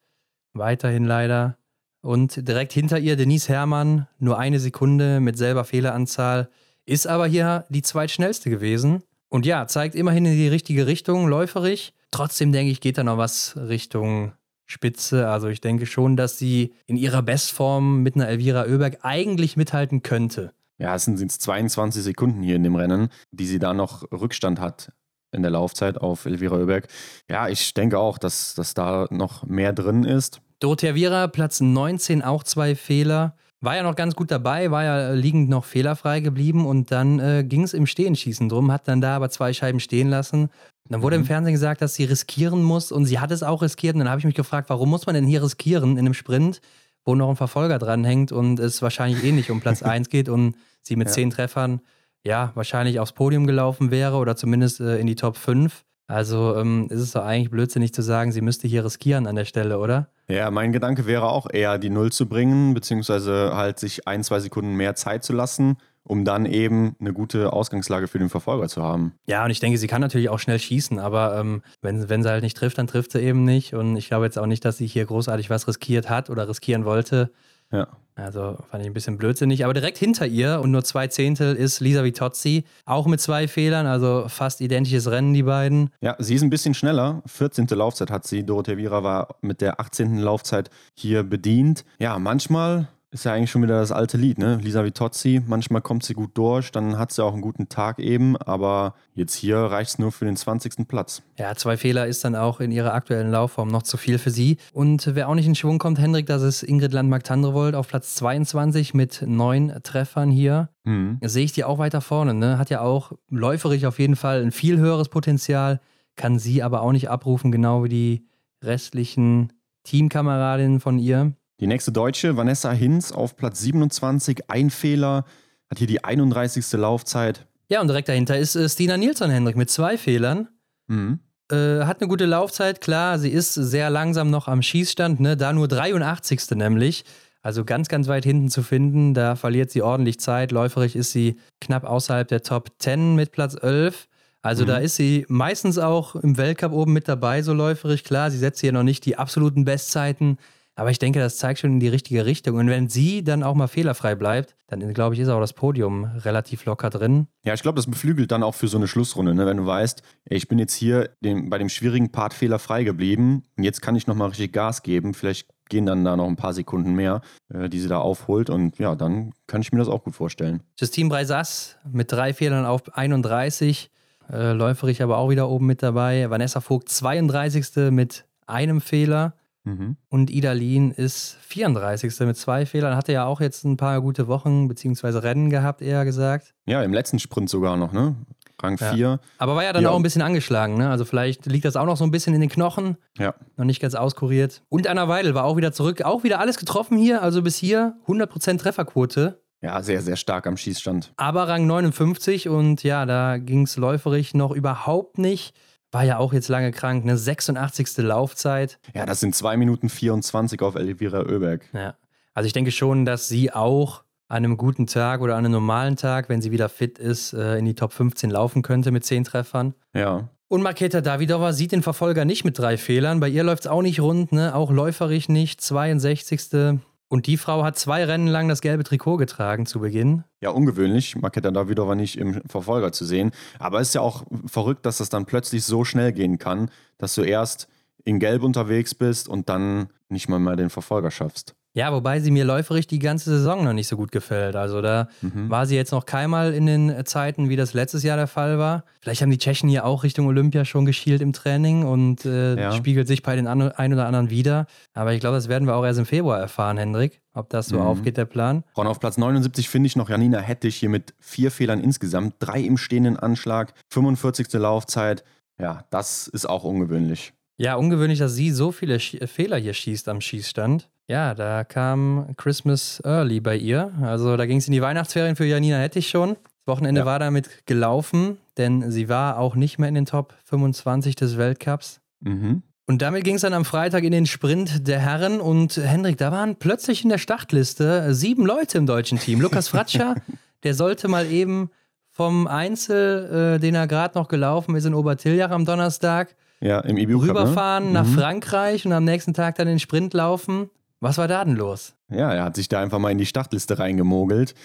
Weiterhin leider. Und direkt hinter ihr Denise Herrmann, nur eine Sekunde mit selber Fehleranzahl, ist aber hier die zweitschnellste gewesen. Und ja, zeigt immerhin in die richtige Richtung, läuferig. Trotzdem denke ich, geht da noch was Richtung Spitze. Also ich denke schon, dass sie in ihrer Bestform mit einer Elvira Oeberg eigentlich mithalten könnte. Ja, es sind jetzt 22 Sekunden hier in dem Rennen, die sie da noch Rückstand hat in der Laufzeit auf Elvira Oeberg. Ja, ich denke auch, dass, dass da noch mehr drin ist. Dorothea Viera, Platz 19, auch zwei Fehler. War ja noch ganz gut dabei, war ja liegend noch fehlerfrei geblieben und dann äh, ging es im Stehenschießen drum, hat dann da aber zwei Scheiben stehen lassen. Dann wurde mhm. im Fernsehen gesagt, dass sie riskieren muss und sie hat es auch riskiert. Und dann habe ich mich gefragt, warum muss man denn hier riskieren in einem Sprint, wo noch ein Verfolger dranhängt und es wahrscheinlich eh nicht um Platz [laughs] 1 geht und sie mit ja. zehn Treffern ja wahrscheinlich aufs Podium gelaufen wäre oder zumindest äh, in die Top 5. Also ähm, ist es doch eigentlich blödsinnig zu sagen, sie müsste hier riskieren an der Stelle, oder? Ja, mein Gedanke wäre auch eher, die Null zu bringen, beziehungsweise halt sich ein, zwei Sekunden mehr Zeit zu lassen, um dann eben eine gute Ausgangslage für den Verfolger zu haben. Ja, und ich denke, sie kann natürlich auch schnell schießen, aber ähm, wenn, wenn sie halt nicht trifft, dann trifft sie eben nicht. Und ich glaube jetzt auch nicht, dass sie hier großartig was riskiert hat oder riskieren wollte. Ja. Also fand ich ein bisschen blödsinnig. Aber direkt hinter ihr und nur zwei Zehntel ist Lisa Vitozzi, auch mit zwei Fehlern, also fast identisches Rennen, die beiden. Ja, sie ist ein bisschen schneller. 14. Laufzeit hat sie. Dorothea Viera war mit der 18. Laufzeit hier bedient. Ja, manchmal ist ja eigentlich schon wieder das alte Lied, ne? Lisa Vitozzi, manchmal kommt sie gut durch, dann hat sie auch einen guten Tag eben, aber jetzt hier reicht es nur für den 20. Platz. Ja, zwei Fehler ist dann auch in ihrer aktuellen Laufform noch zu viel für sie. Und wer auch nicht in Schwung kommt, Hendrik, das ist Ingrid Landmark-Tandrevold auf Platz 22 mit neun Treffern hier. Mhm. Sehe ich die auch weiter vorne, ne? Hat ja auch läuferig auf jeden Fall ein viel höheres Potenzial, kann sie aber auch nicht abrufen, genau wie die restlichen Teamkameradinnen von ihr. Die nächste Deutsche, Vanessa Hinz, auf Platz 27, ein Fehler, hat hier die 31. Laufzeit. Ja, und direkt dahinter ist äh, Stina Nilsson, Hendrik, mit zwei Fehlern. Mhm. Äh, hat eine gute Laufzeit, klar, sie ist sehr langsam noch am Schießstand, ne? da nur 83. nämlich. Also ganz, ganz weit hinten zu finden. Da verliert sie ordentlich Zeit. Läuferig ist sie knapp außerhalb der Top 10 mit Platz 11. Also mhm. da ist sie meistens auch im Weltcup oben mit dabei, so läuferig. Klar, sie setzt hier noch nicht die absoluten Bestzeiten. Aber ich denke, das zeigt schon in die richtige Richtung. Und wenn sie dann auch mal fehlerfrei bleibt, dann glaube ich, ist auch das Podium relativ locker drin. Ja, ich glaube, das beflügelt dann auch für so eine Schlussrunde, ne? wenn du weißt, ich bin jetzt hier dem, bei dem schwierigen Part fehlerfrei geblieben und jetzt kann ich nochmal richtig Gas geben. Vielleicht gehen dann da noch ein paar Sekunden mehr, äh, die sie da aufholt. Und ja, dann kann ich mir das auch gut vorstellen. Justine Breisas mit drei Fehlern auf 31. Äh, läuferig aber auch wieder oben mit dabei. Vanessa Vogt 32. mit einem Fehler. Mhm. Und Idalin ist 34. mit zwei Fehlern. Hatte ja auch jetzt ein paar gute Wochen bzw. Rennen gehabt, eher gesagt. Ja, im letzten Sprint sogar noch, ne? Rang 4. Ja. Aber war ja dann ja. auch ein bisschen angeschlagen, ne? Also vielleicht liegt das auch noch so ein bisschen in den Knochen. Ja. Noch nicht ganz auskuriert. Und Anna Weidel war auch wieder zurück. Auch wieder alles getroffen hier. Also bis hier 100% Trefferquote. Ja, sehr, sehr stark am Schießstand. Aber Rang 59 und ja, da ging es läuferig noch überhaupt nicht. War ja auch jetzt lange krank, eine 86. Laufzeit. Ja, das sind 2 Minuten 24 auf Elvira Oeberg. Ja. Also ich denke schon, dass sie auch an einem guten Tag oder an einem normalen Tag, wenn sie wieder fit ist, äh, in die Top 15 laufen könnte mit 10 Treffern. Ja. Und Marketa Davidova sieht den Verfolger nicht mit drei Fehlern. Bei ihr läuft es auch nicht rund, ne? auch läuferig nicht. 62. Und die Frau hat zwei Rennen lang das gelbe Trikot getragen zu Beginn. Ja, ungewöhnlich. Maketa Davidova nicht im Verfolger zu sehen. Aber es ist ja auch verrückt, dass das dann plötzlich so schnell gehen kann, dass du erst in Gelb unterwegs bist und dann nicht mal mehr den Verfolger schaffst. Ja, wobei sie mir läuferig die ganze Saison noch nicht so gut gefällt. Also da mhm. war sie jetzt noch keinmal in den Zeiten, wie das letztes Jahr der Fall war. Vielleicht haben die Tschechen hier auch Richtung Olympia schon geschielt im Training und äh, ja. spiegelt sich bei den ein oder anderen wieder. Aber ich glaube, das werden wir auch erst im Februar erfahren, Hendrik, ob das so mhm. aufgeht, der Plan. Und auf Platz 79 finde ich noch Janina Hettich hier mit vier Fehlern insgesamt, drei im stehenden Anschlag, 45. Laufzeit. Ja, das ist auch ungewöhnlich. Ja, ungewöhnlich, dass sie so viele Sch Fehler hier schießt am Schießstand. Ja, da kam Christmas Early bei ihr. Also da ging es in die Weihnachtsferien für Janina Hettich schon. Das Wochenende ja. war damit gelaufen, denn sie war auch nicht mehr in den Top 25 des Weltcups. Mhm. Und damit ging es dann am Freitag in den Sprint der Herren. Und Hendrik, da waren plötzlich in der Startliste sieben Leute im deutschen Team. Lukas Fratscher, [laughs] der sollte mal eben vom Einzel, äh, den er gerade noch gelaufen ist in Obertiljach am Donnerstag, ja, im IBU rüberfahren ne? nach mhm. Frankreich und am nächsten Tag dann den Sprint laufen. Was war da denn los? Ja, er hat sich da einfach mal in die Startliste reingemogelt. [laughs]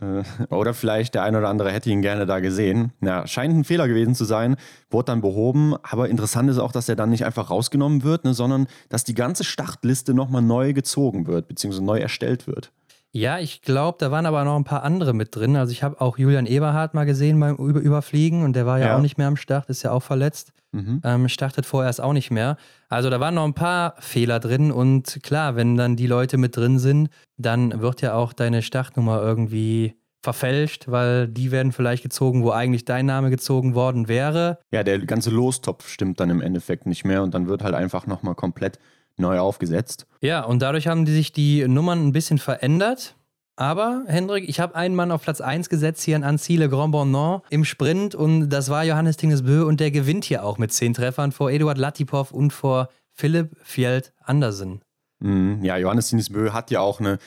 Äh, oder vielleicht der ein oder andere hätte ihn gerne da gesehen. Ja, scheint ein Fehler gewesen zu sein, wurde dann behoben. Aber interessant ist auch, dass er dann nicht einfach rausgenommen wird, ne, sondern dass die ganze Startliste nochmal neu gezogen wird, beziehungsweise neu erstellt wird. Ja, ich glaube, da waren aber noch ein paar andere mit drin. Also ich habe auch Julian Eberhardt mal gesehen beim Über Überfliegen und der war ja, ja, auch nicht mehr am Start, ist ja auch verletzt. Mhm. Ähm, startet vorerst auch nicht mehr. Also da waren noch ein paar Fehler drin und klar, wenn dann die Leute mit drin sind, dann wird ja auch deine Startnummer irgendwie verfälscht, weil die werden vielleicht gezogen, wo eigentlich dein Name gezogen worden wäre. Ja, der ganze Lostopf stimmt dann im Endeffekt nicht mehr und dann wird halt einfach nochmal komplett neu aufgesetzt. Ja, und dadurch haben die sich die Nummern ein bisschen verändert. Aber, Hendrik, ich habe einen Mann auf Platz 1 gesetzt hier in Anzile Grand Bonnant im Sprint. Und das war Johannes Tingesbö. Und der gewinnt hier auch mit 10 Treffern vor Eduard Latipov und vor Philipp Fjeld Andersen. Mhm, ja, Johannes Tingesbö hat ja auch eine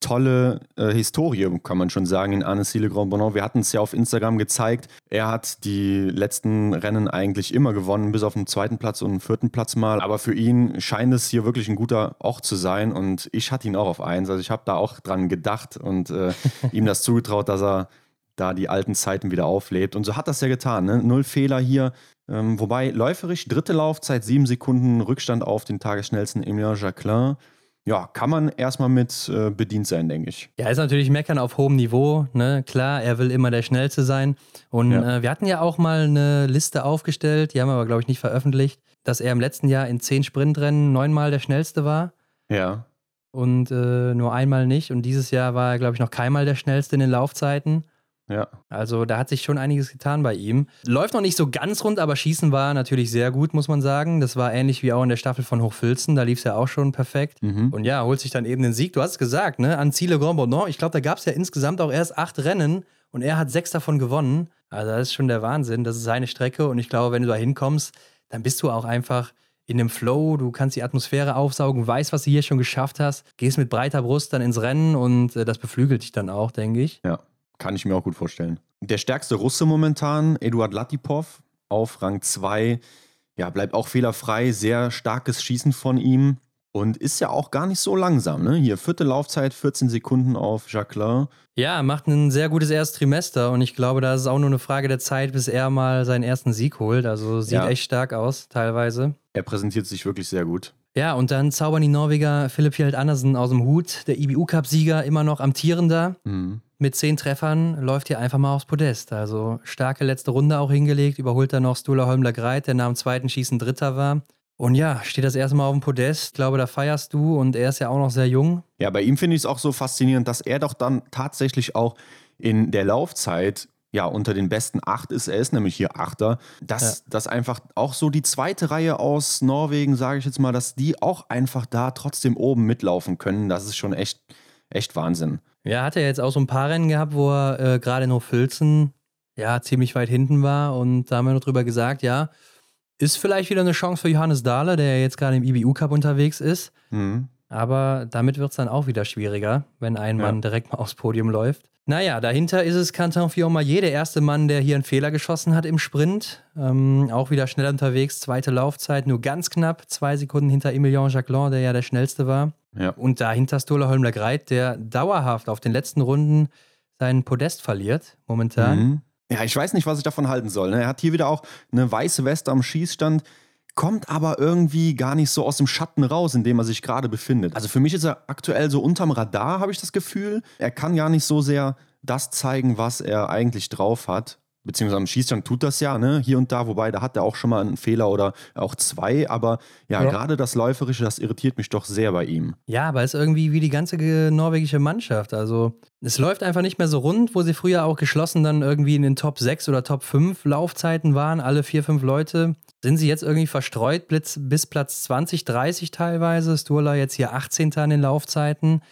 tolle äh, Historie, kann man schon sagen, in Annecy Grand Bonnant. Wir hatten es ja auf Instagram gezeigt. Er hat die letzten Rennen eigentlich immer gewonnen, bis auf den zweiten Platz und den vierten Platz mal. Aber für ihn scheint es hier wirklich ein guter Ort zu sein. Und ich hatte ihn auch auf eins. Also ich habe da auch dran gedacht und äh, [laughs] ihm das zugetraut, dass er da die alten Zeiten wieder auflebt. Und so hat das ja getan. Ne? Null Fehler hier. Ähm, wobei läuferisch dritte Laufzeit, sieben Sekunden Rückstand auf den tagesschnellsten Emilien Jacquelin ja, kann man erstmal mit äh, bedient sein, denke ich. Ja, ist natürlich Meckern auf hohem Niveau. Ne? Klar, er will immer der Schnellste sein. Und ja. äh, wir hatten ja auch mal eine Liste aufgestellt, die haben wir aber, glaube ich, nicht veröffentlicht, dass er im letzten Jahr in zehn Sprintrennen neunmal der Schnellste war. Ja. Und äh, nur einmal nicht. Und dieses Jahr war er, glaube ich, noch keinmal der Schnellste in den Laufzeiten. Ja. Also da hat sich schon einiges getan bei ihm. Läuft noch nicht so ganz rund, aber Schießen war natürlich sehr gut, muss man sagen. Das war ähnlich wie auch in der Staffel von Hochfilzen. Da lief es ja auch schon perfekt. Mhm. Und ja, holt sich dann eben den Sieg. Du hast es gesagt, ne? An Ziele Grand Bonnant. Ich glaube, da gab es ja insgesamt auch erst acht Rennen und er hat sechs davon gewonnen. Also das ist schon der Wahnsinn. Das ist seine Strecke und ich glaube, wenn du da hinkommst, dann bist du auch einfach in dem Flow, du kannst die Atmosphäre aufsaugen, weißt, was du hier schon geschafft hast, gehst mit breiter Brust dann ins Rennen und äh, das beflügelt dich dann auch, denke ich. Ja. Kann ich mir auch gut vorstellen. Der stärkste Russe momentan, Eduard Latipov, auf Rang 2. Ja, bleibt auch fehlerfrei. Sehr starkes Schießen von ihm. Und ist ja auch gar nicht so langsam. Ne? Hier vierte Laufzeit, 14 Sekunden auf Jacqueline. Ja, macht ein sehr gutes erstes Trimester und ich glaube, da ist es auch nur eine Frage der Zeit, bis er mal seinen ersten Sieg holt. Also sieht ja. echt stark aus, teilweise. Er präsentiert sich wirklich sehr gut. Ja, und dann zaubern die Norweger Philipp Fjeld Andersen aus dem Hut, der IBU-Cup-Sieger, immer noch amtierender. Mhm mit zehn Treffern läuft hier einfach mal aufs Podest. Also starke letzte Runde auch hingelegt, überholt dann noch Stula Holmler Greit, der nach dem zweiten Schießen Dritter war. Und ja, steht das erste Mal auf dem Podest. Ich glaube, da feierst du und er ist ja auch noch sehr jung. Ja, bei ihm finde ich es auch so faszinierend, dass er doch dann tatsächlich auch in der Laufzeit ja, unter den besten acht ist. Er ist nämlich hier Achter. Dass, ja. dass einfach auch so die zweite Reihe aus Norwegen, sage ich jetzt mal, dass die auch einfach da trotzdem oben mitlaufen können. Das ist schon echt, echt Wahnsinn. Ja, hat er jetzt auch so ein paar Rennen gehabt, wo er äh, gerade in Hochfilzen ja ziemlich weit hinten war und da haben wir noch drüber gesagt, ja, ist vielleicht wieder eine Chance für Johannes Dahler, der jetzt gerade im IBU Cup unterwegs ist. Mhm. Aber damit wird es dann auch wieder schwieriger, wenn ein Mann direkt mal aufs Podium läuft. Naja, dahinter ist es Quentin Fiormaillet, der erste Mann, der hier einen Fehler geschossen hat im Sprint. Ähm, auch wieder schnell unterwegs, zweite Laufzeit, nur ganz knapp, zwei Sekunden hinter Emilien Jacquelin, der ja der schnellste war. Ja. Und dahinter Stola Holmler Greit, der dauerhaft auf den letzten Runden seinen Podest verliert, momentan. Mhm. Ja, ich weiß nicht, was ich davon halten soll. Ne? Er hat hier wieder auch eine weiße Weste am Schießstand, kommt aber irgendwie gar nicht so aus dem Schatten raus, in dem er sich gerade befindet. Also für mich ist er aktuell so unterm Radar, habe ich das Gefühl. Er kann gar nicht so sehr das zeigen, was er eigentlich drauf hat beziehungsweise am Schießstand tut das ja, ne, hier und da, wobei da hat er auch schon mal einen Fehler oder auch zwei, aber ja, ja. gerade das Läuferische, das irritiert mich doch sehr bei ihm. Ja, aber es ist irgendwie wie die ganze norwegische Mannschaft, also es läuft einfach nicht mehr so rund, wo sie früher auch geschlossen dann irgendwie in den Top 6 oder Top 5 Laufzeiten waren, alle vier, fünf Leute. Sind sie jetzt irgendwie verstreut bis, bis Platz 20, 30 teilweise? Sturla jetzt hier 18. an den Laufzeiten.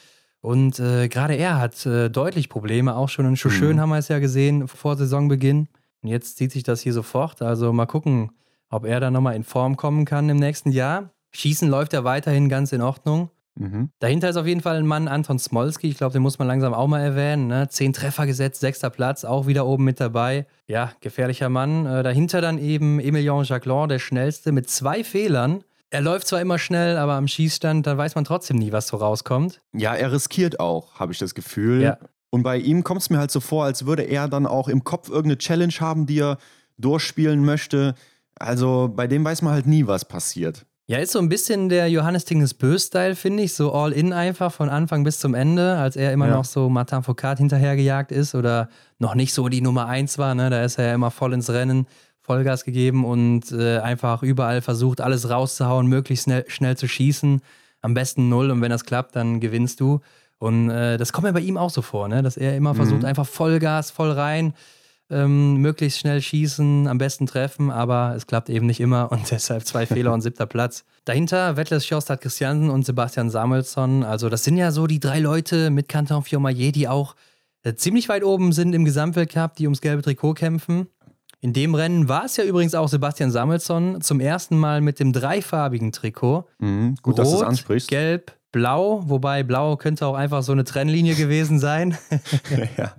Und äh, gerade er hat äh, deutlich Probleme, auch schon in Schuschön mhm. haben wir es ja gesehen vor Saisonbeginn. Und jetzt zieht sich das hier sofort. Also mal gucken, ob er da nochmal in Form kommen kann im nächsten Jahr. Schießen läuft ja weiterhin ganz in Ordnung. Mhm. Dahinter ist auf jeden Fall ein Mann, Anton Smolski. Ich glaube, den muss man langsam auch mal erwähnen. Ne? Zehn Treffer gesetzt, sechster Platz, auch wieder oben mit dabei. Ja, gefährlicher Mann. Äh, dahinter dann eben Emilien Jacquelin, der schnellste, mit zwei Fehlern. Er läuft zwar immer schnell, aber am Schießstand, da weiß man trotzdem nie, was so rauskommt. Ja, er riskiert auch, habe ich das Gefühl. Ja. Und bei ihm kommt es mir halt so vor, als würde er dann auch im Kopf irgendeine Challenge haben, die er durchspielen möchte. Also bei dem weiß man halt nie, was passiert. Ja, ist so ein bisschen der Johannes Tinges Bös-Style, finde ich. So all in einfach von Anfang bis zum Ende, als er immer ja. noch so Martin Foucault hinterhergejagt ist oder noch nicht so die Nummer eins war. Ne? Da ist er ja immer voll ins Rennen. Vollgas gegeben und äh, einfach überall versucht, alles rauszuhauen, möglichst schnell, schnell zu schießen. Am besten null und wenn das klappt, dann gewinnst du. Und äh, das kommt mir bei ihm auch so vor, ne? dass er immer versucht, Mhm. einfach Vollgas, voll rein, ähm, möglichst schnell schießen, am besten treffen, aber es klappt eben nicht immer und [laughs] deshalb zwei Fehler und siebter Platz. Dahinter Wettles Sjostad Christiansen und Sebastian Samuelsson. Also, das sind ja so die drei Leute mit Canton Fiormaillet, die auch äh, ziemlich weit oben sind im Gesamtweltcup, die ums gelbe Trikot kämpfen. In dem Rennen war es ja übrigens auch Sebastian Samuelsson zum ersten Mal mit dem dreifarbigen Trikot. Mhm, gut, dass du es Rot, ansprichst. Gelb, Blau, wobei Blau könnte auch einfach so eine Trennlinie gewesen sein. [laughs] ja.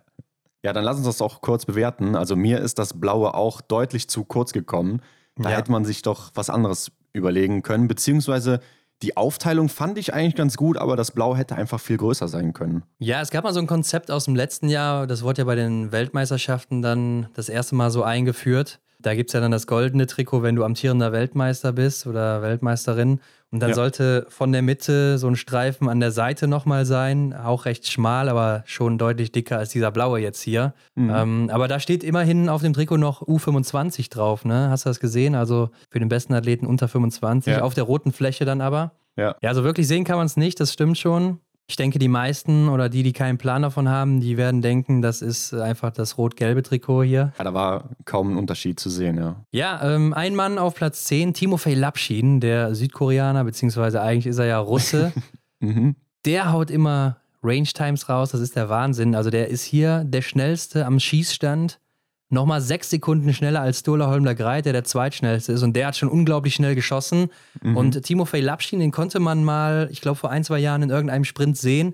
ja, dann lass uns das auch kurz bewerten. Also mir ist das Blaue auch deutlich zu kurz gekommen. Da Ja. hätte man sich doch was anderes überlegen können. Beziehungsweise die Aufteilung fand ich eigentlich ganz gut, aber das Blau hätte einfach viel größer sein können. Ja, es gab mal so ein Konzept aus dem letzten Jahr, das wurde ja bei den Weltmeisterschaften dann das erste Mal so eingeführt. Da gibt es ja dann das goldene Trikot, wenn du amtierender Weltmeister bist oder Weltmeisterin. Und dann Ja. sollte von der Mitte so ein Streifen an der Seite nochmal sein, auch recht schmal, aber schon deutlich dicker als dieser blaue jetzt hier. Mhm. Ähm, aber da steht immerhin auf dem Trikot noch U25 drauf, ne? Hast du das gesehen? Also für den besten Athleten unter 25, Ja. auf der roten Fläche dann aber. Ja. Ja, also wirklich sehen kann man es nicht, das stimmt schon. Ich denke, die meisten oder die, die keinen Plan davon haben, die werden denken, das ist einfach das rot-gelbe Trikot hier. Ja, da war kaum ein Unterschied zu sehen, ja. Ja, ähm, ein Mann auf Platz 10, Timofey Lapschin, der Südkoreaner, beziehungsweise eigentlich ist er ja Russe. [laughs] Mhm. der haut immer Range Times raus, das ist der Wahnsinn. Also der ist hier der schnellste am Schießstand. Nochmal sechs Sekunden schneller als Stola Holmler Greit, der der zweitschnellste ist. Und der hat schon unglaublich schnell geschossen. Mhm. Und Timofey Lapschin, den konnte man mal, ich glaube, vor ein, zwei Jahren in irgendeinem Sprint sehen.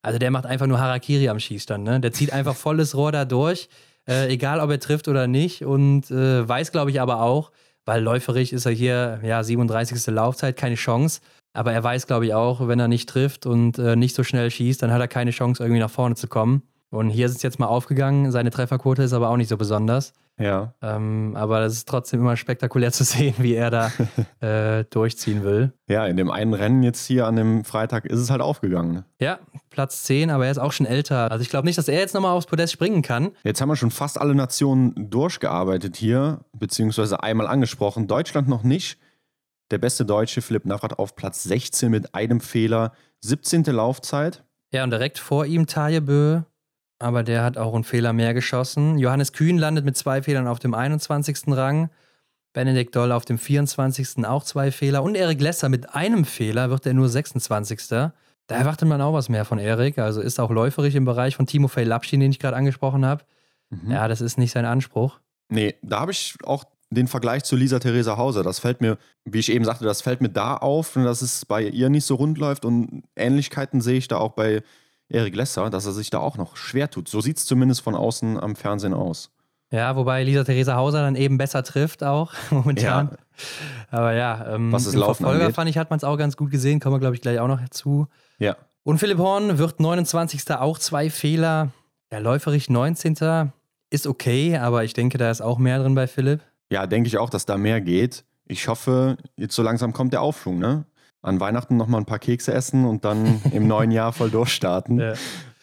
Also der macht einfach nur Harakiri am Schießstand. Ne? Der zieht einfach volles Rohr da durch, äh, egal ob er trifft oder nicht. Und äh, weiß, glaube ich, aber auch, weil läuferig ist er hier, ja, 37. Laufzeit, keine Chance. Aber er weiß, glaube ich, auch, wenn er nicht trifft und äh, nicht so schnell schießt, dann hat er keine Chance, irgendwie nach vorne zu kommen. Und hier ist es jetzt mal aufgegangen. Seine Trefferquote ist aber auch nicht so besonders. Ja. Ähm, aber das ist trotzdem immer spektakulär [laughs] zu sehen, wie er da [laughs] äh, durchziehen will. ja, in dem einen Rennen jetzt hier an dem Freitag ist es halt aufgegangen. Ja, Platz 10, aber er ist auch schon älter. Also ich glaube nicht, dass er jetzt nochmal aufs Podest springen kann. Jetzt haben wir schon fast alle Nationen durchgearbeitet hier, beziehungsweise einmal angesprochen. Deutschland noch nicht. Der beste Deutsche, Philipp Navrat, auf Platz 16 mit einem Fehler. 17. Laufzeit. Ja, und direkt vor ihm Tajebö, aber der hat auch einen Fehler mehr geschossen. Johannes Kühn landet mit zwei Fehlern auf dem 21. Rang. Benedikt Doll auf dem 24. auch zwei Fehler. Und Erik Lesser mit einem Fehler wird er nur 26. Da erwartet man auch was mehr von Erik. Also ist auch läuferig im Bereich von Timofey Lapschin, den ich gerade angesprochen habe. Mhm. Ja, das ist nicht sein Anspruch. Nee, da habe ich auch den Vergleich zu Lisa Theresa Hauser. Das fällt mir, wie ich eben sagte, das fällt mir da auf, dass es bei ihr nicht so rund läuft. Und Ähnlichkeiten sehe ich da auch bei Erik Lesser, dass er sich da auch noch schwer tut. So sieht es zumindest von außen am Fernsehen aus. Ja, wobei Lisa Theresa Hauser dann eben besser trifft auch [laughs] momentan. Ja. Aber ja, ähm, Was das im Laufen Verfolger angeht. fand ich, hat man es auch ganz gut gesehen. Kommen wir, glaube ich, gleich auch noch zu. Ja. Und Philipp Horn wird 29. auch zwei Fehler. Ja, läuferig 19. Ist okay, aber ich denke, da ist auch mehr drin bei Philipp. Ja, denke ich auch, dass da mehr geht. Ich hoffe, jetzt so langsam kommt der Aufschwung, ne? An Weihnachten nochmal ein paar Kekse essen und dann [laughs] im neuen Jahr voll durchstarten. Ja.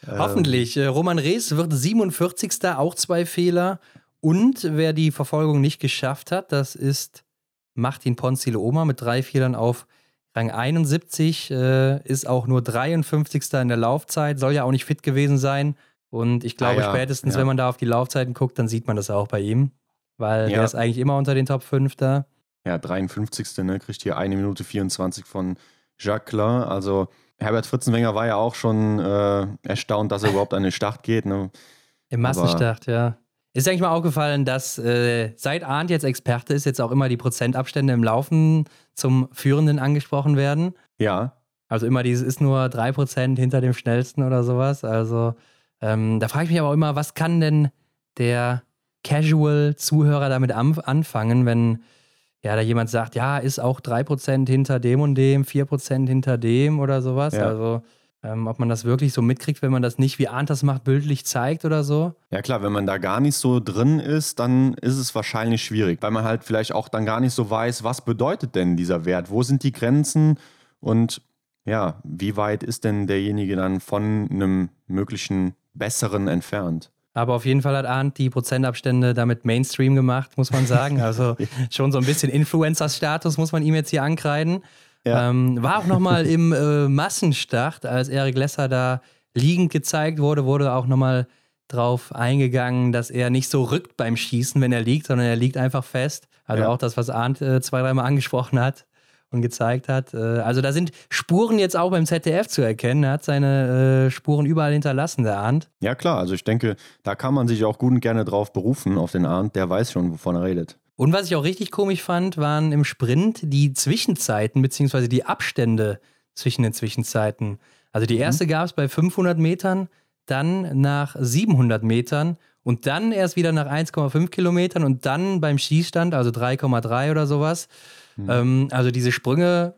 Hoffentlich. Äh, Roman Rees wird 47. auch zwei Fehler. Und wer die Verfolgung nicht geschafft hat, das ist Martin Ponzile Oma mit drei Fehlern auf Rang 71. Äh, ist auch nur 53. in der Laufzeit, soll ja auch nicht fit gewesen sein. Und ich glaube, Ah ja, spätestens, ja. wenn man da auf die Laufzeiten guckt, dann sieht man das auch bei ihm. Weil Ja. der ist eigentlich immer unter den Top 5 da. Ja, 53. Ne, kriegt hier eine Minute 24 von Jacques Klein. Also Herbert Fritzenwenger war ja auch schon äh, erstaunt, dass er [laughs] überhaupt an den Start geht. Ne? Im Aber- Massenstart, ja. Ist eigentlich mal aufgefallen, dass äh, seit Arndt jetzt Experte ist, jetzt auch immer die Prozentabstände im Laufen zum Führenden angesprochen werden? Ja, Also immer dieses ist nur 3% hinter dem schnellsten oder sowas. Also ähm, da frage ich mich aber auch immer, was kann denn der Casual-Zuhörer damit am, anfangen, wenn ja da jemand sagt, ja, ist auch 3% hinter dem und dem, 4% hinter dem oder sowas. Ja. Also ähm, ob man das wirklich so mitkriegt, wenn man das nicht, wie Arndt das macht, bildlich zeigt oder so. Ja klar, wenn man da gar nicht so drin ist, dann ist es wahrscheinlich schwierig, weil man halt vielleicht auch dann gar nicht so weiß, was bedeutet denn dieser Wert, wo sind die Grenzen und ja, wie weit ist denn derjenige dann von einem möglichen besseren entfernt? Aber auf jeden Fall hat Arndt die Prozentabstände damit Mainstream gemacht, muss man sagen. [laughs] Also schon so ein bisschen Influencer-Status muss man ihm jetzt hier ankreiden. Ja. Ähm, war auch nochmal im äh, Massenstart, als Erik Lesser da liegend gezeigt wurde, wurde auch nochmal drauf eingegangen, dass er nicht so rückt beim Schießen, wenn er liegt, sondern er liegt einfach fest. Also Ja. auch das, was Arndt äh, zwei, dreimal angesprochen hat und gezeigt hat. Äh, also da sind Spuren jetzt auch beim ZDF zu erkennen. Er hat seine äh, Spuren überall hinterlassen, der Arndt. Ja, klar. Also ich denke, da kann man sich auch gut und gerne drauf berufen, auf den Arndt. Der weiß schon, wovon er redet. Und was ich auch richtig komisch fand, waren im Sprint die Zwischenzeiten beziehungsweise die Abstände zwischen den Zwischenzeiten. Also die erste gab es bei 500 Metern, dann nach 700 Metern und dann erst wieder nach 1,5 Kilometern und dann beim Schießstand, also 3,3 oder sowas. Ähm, also diese Sprünge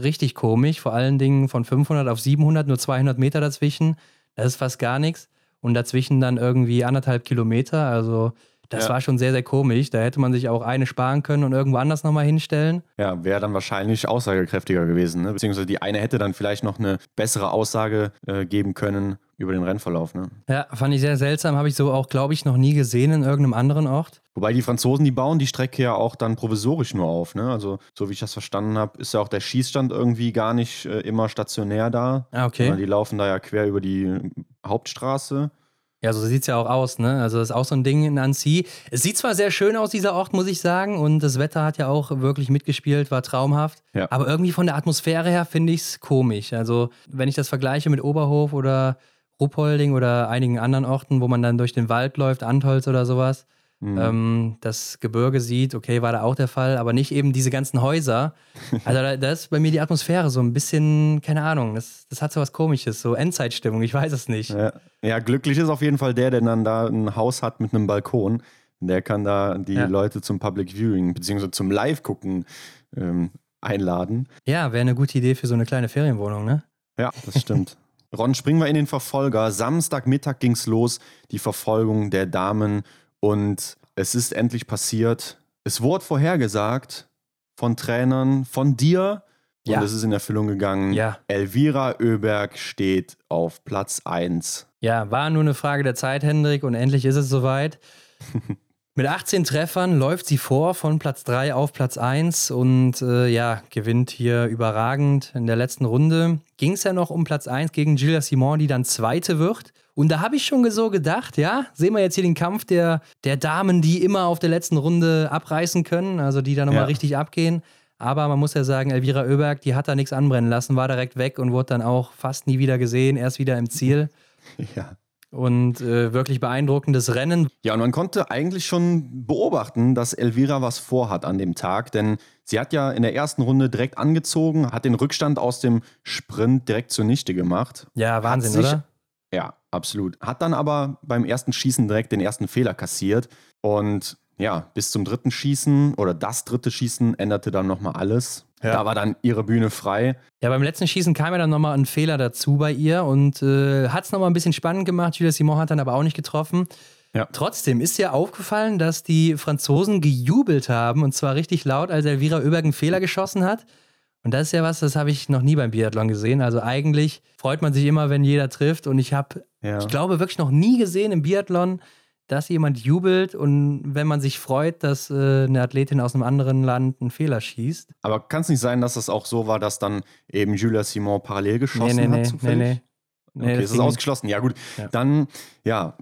richtig komisch, vor allen Dingen von 500 auf 700, nur 200 Meter dazwischen. Das ist fast gar nichts. Und dazwischen dann irgendwie anderthalb Kilometer. Also das Ja. war schon sehr, sehr komisch. Da hätte man sich auch eine sparen können und irgendwo anders nochmal hinstellen. Ja, wäre dann wahrscheinlich aussagekräftiger gewesen. Ne? Beziehungsweise die eine hätte dann vielleicht noch eine bessere Aussage äh, geben können über den Rennverlauf. Ne? Ja, fand ich sehr seltsam. Habe ich so auch, glaube ich, noch nie gesehen in irgendeinem anderen Ort. Wobei die Franzosen, die bauen die Strecke ja auch dann provisorisch nur auf. Ne? Also, so wie ich das verstanden habe, ist ja auch der Schießstand irgendwie gar nicht äh, immer stationär da. Ah, okay. die laufen da ja quer über die Hauptstraße. Ja, so sieht es ja auch aus, ne? Also das ist auch so ein Ding in Annecy. Es sieht zwar sehr schön aus, dieser Ort, muss ich sagen, und das Wetter hat ja auch wirklich mitgespielt, war traumhaft. Ja. Aber irgendwie von der Atmosphäre her finde ich es komisch. Also wenn ich das vergleiche mit Oberhof oder Ruppolding oder einigen anderen Orten, wo man dann durch den Wald läuft, Antholz oder sowas, Mhm. ähm, das Gebirge sieht, okay, war da auch der Fall, aber nicht eben diese ganzen Häuser. [laughs] Also da, da ist bei mir die Atmosphäre so ein bisschen, keine Ahnung, das, das hat so was Komisches, so Endzeitstimmung, ich weiß es nicht. Ja. ja, glücklich ist auf jeden Fall der, der dann da ein Haus hat mit einem Balkon. Der kann da die Ja. Leute zum Public Viewing bzw. zum Live-Gucken ähm, einladen. Ja, wäre eine gute Idee für so eine kleine Ferienwohnung, ne? Ja, das stimmt. [laughs] Ron, springen wir in den Verfolger. Samstagmittag ging's los, die Verfolgung der Damen. Und es ist endlich passiert. Es wurde vorhergesagt von Trainern, von dir. Ja. Und es ist in Erfüllung gegangen. Ja. Elvira Oeberg steht auf Platz 1. Ja, war nur eine Frage der Zeit, Hendrik, und endlich ist es soweit. [laughs] Mit 18 Treffern läuft sie vor von Platz 3 auf Platz 1 und äh, ja, gewinnt hier überragend. In der letzten Runde ging es ja noch um Platz 1 gegen Gilles Simon, die dann Zweite wird. Und da habe ich schon so gedacht, ja, sehen wir jetzt hier den Kampf der, der Damen, die immer auf der letzten Runde abreißen können, also die da nochmal Ja. richtig abgehen. Aber man muss ja sagen, Elvira Oeberg, die hat da nichts anbrennen lassen, war direkt weg und wurde dann auch fast nie wieder gesehen, erst wieder im Ziel. [laughs] Ja. Und äh, wirklich beeindruckendes Rennen. Ja, und man konnte eigentlich schon beobachten, dass Elvira was vorhat an dem Tag, denn sie hat ja in der ersten Runde direkt angezogen, hat den Rückstand aus dem Sprint direkt zunichte gemacht. Ja, Wahnsinn, sich- oder? Ja, absolut. Hat dann aber beim ersten Schießen direkt den ersten Fehler kassiert und ja, bis zum dritten Schießen oder das dritte Schießen änderte dann nochmal alles. Ja. Da war dann ihre Bühne frei. Ja, beim letzten Schießen kam ja dann nochmal ein Fehler dazu bei ihr und äh, hat es nochmal ein bisschen spannend gemacht. Julia Simon hat dann aber auch nicht getroffen. Ja. Trotzdem ist ja aufgefallen, dass die Franzosen gejubelt haben und zwar richtig laut, als Elvira Oeberg einen Fehler geschossen hat. Und das ist ja was, das habe ich noch nie beim Biathlon gesehen. Also eigentlich freut man sich immer, wenn jeder trifft. Und ich habe, Ja. ich glaube, wirklich noch nie gesehen im Biathlon, dass jemand jubelt und wenn man sich freut, dass äh, eine Athletin aus einem anderen Land einen Fehler schießt. Aber kann es nicht sein, dass es auch so war, dass dann eben Julia Simon parallel geschossen nee, nee, hat? nee, zufällig? nee, nee. Okay, das das ist ausgeschlossen. Ja, gut. Ja. Dann, ja,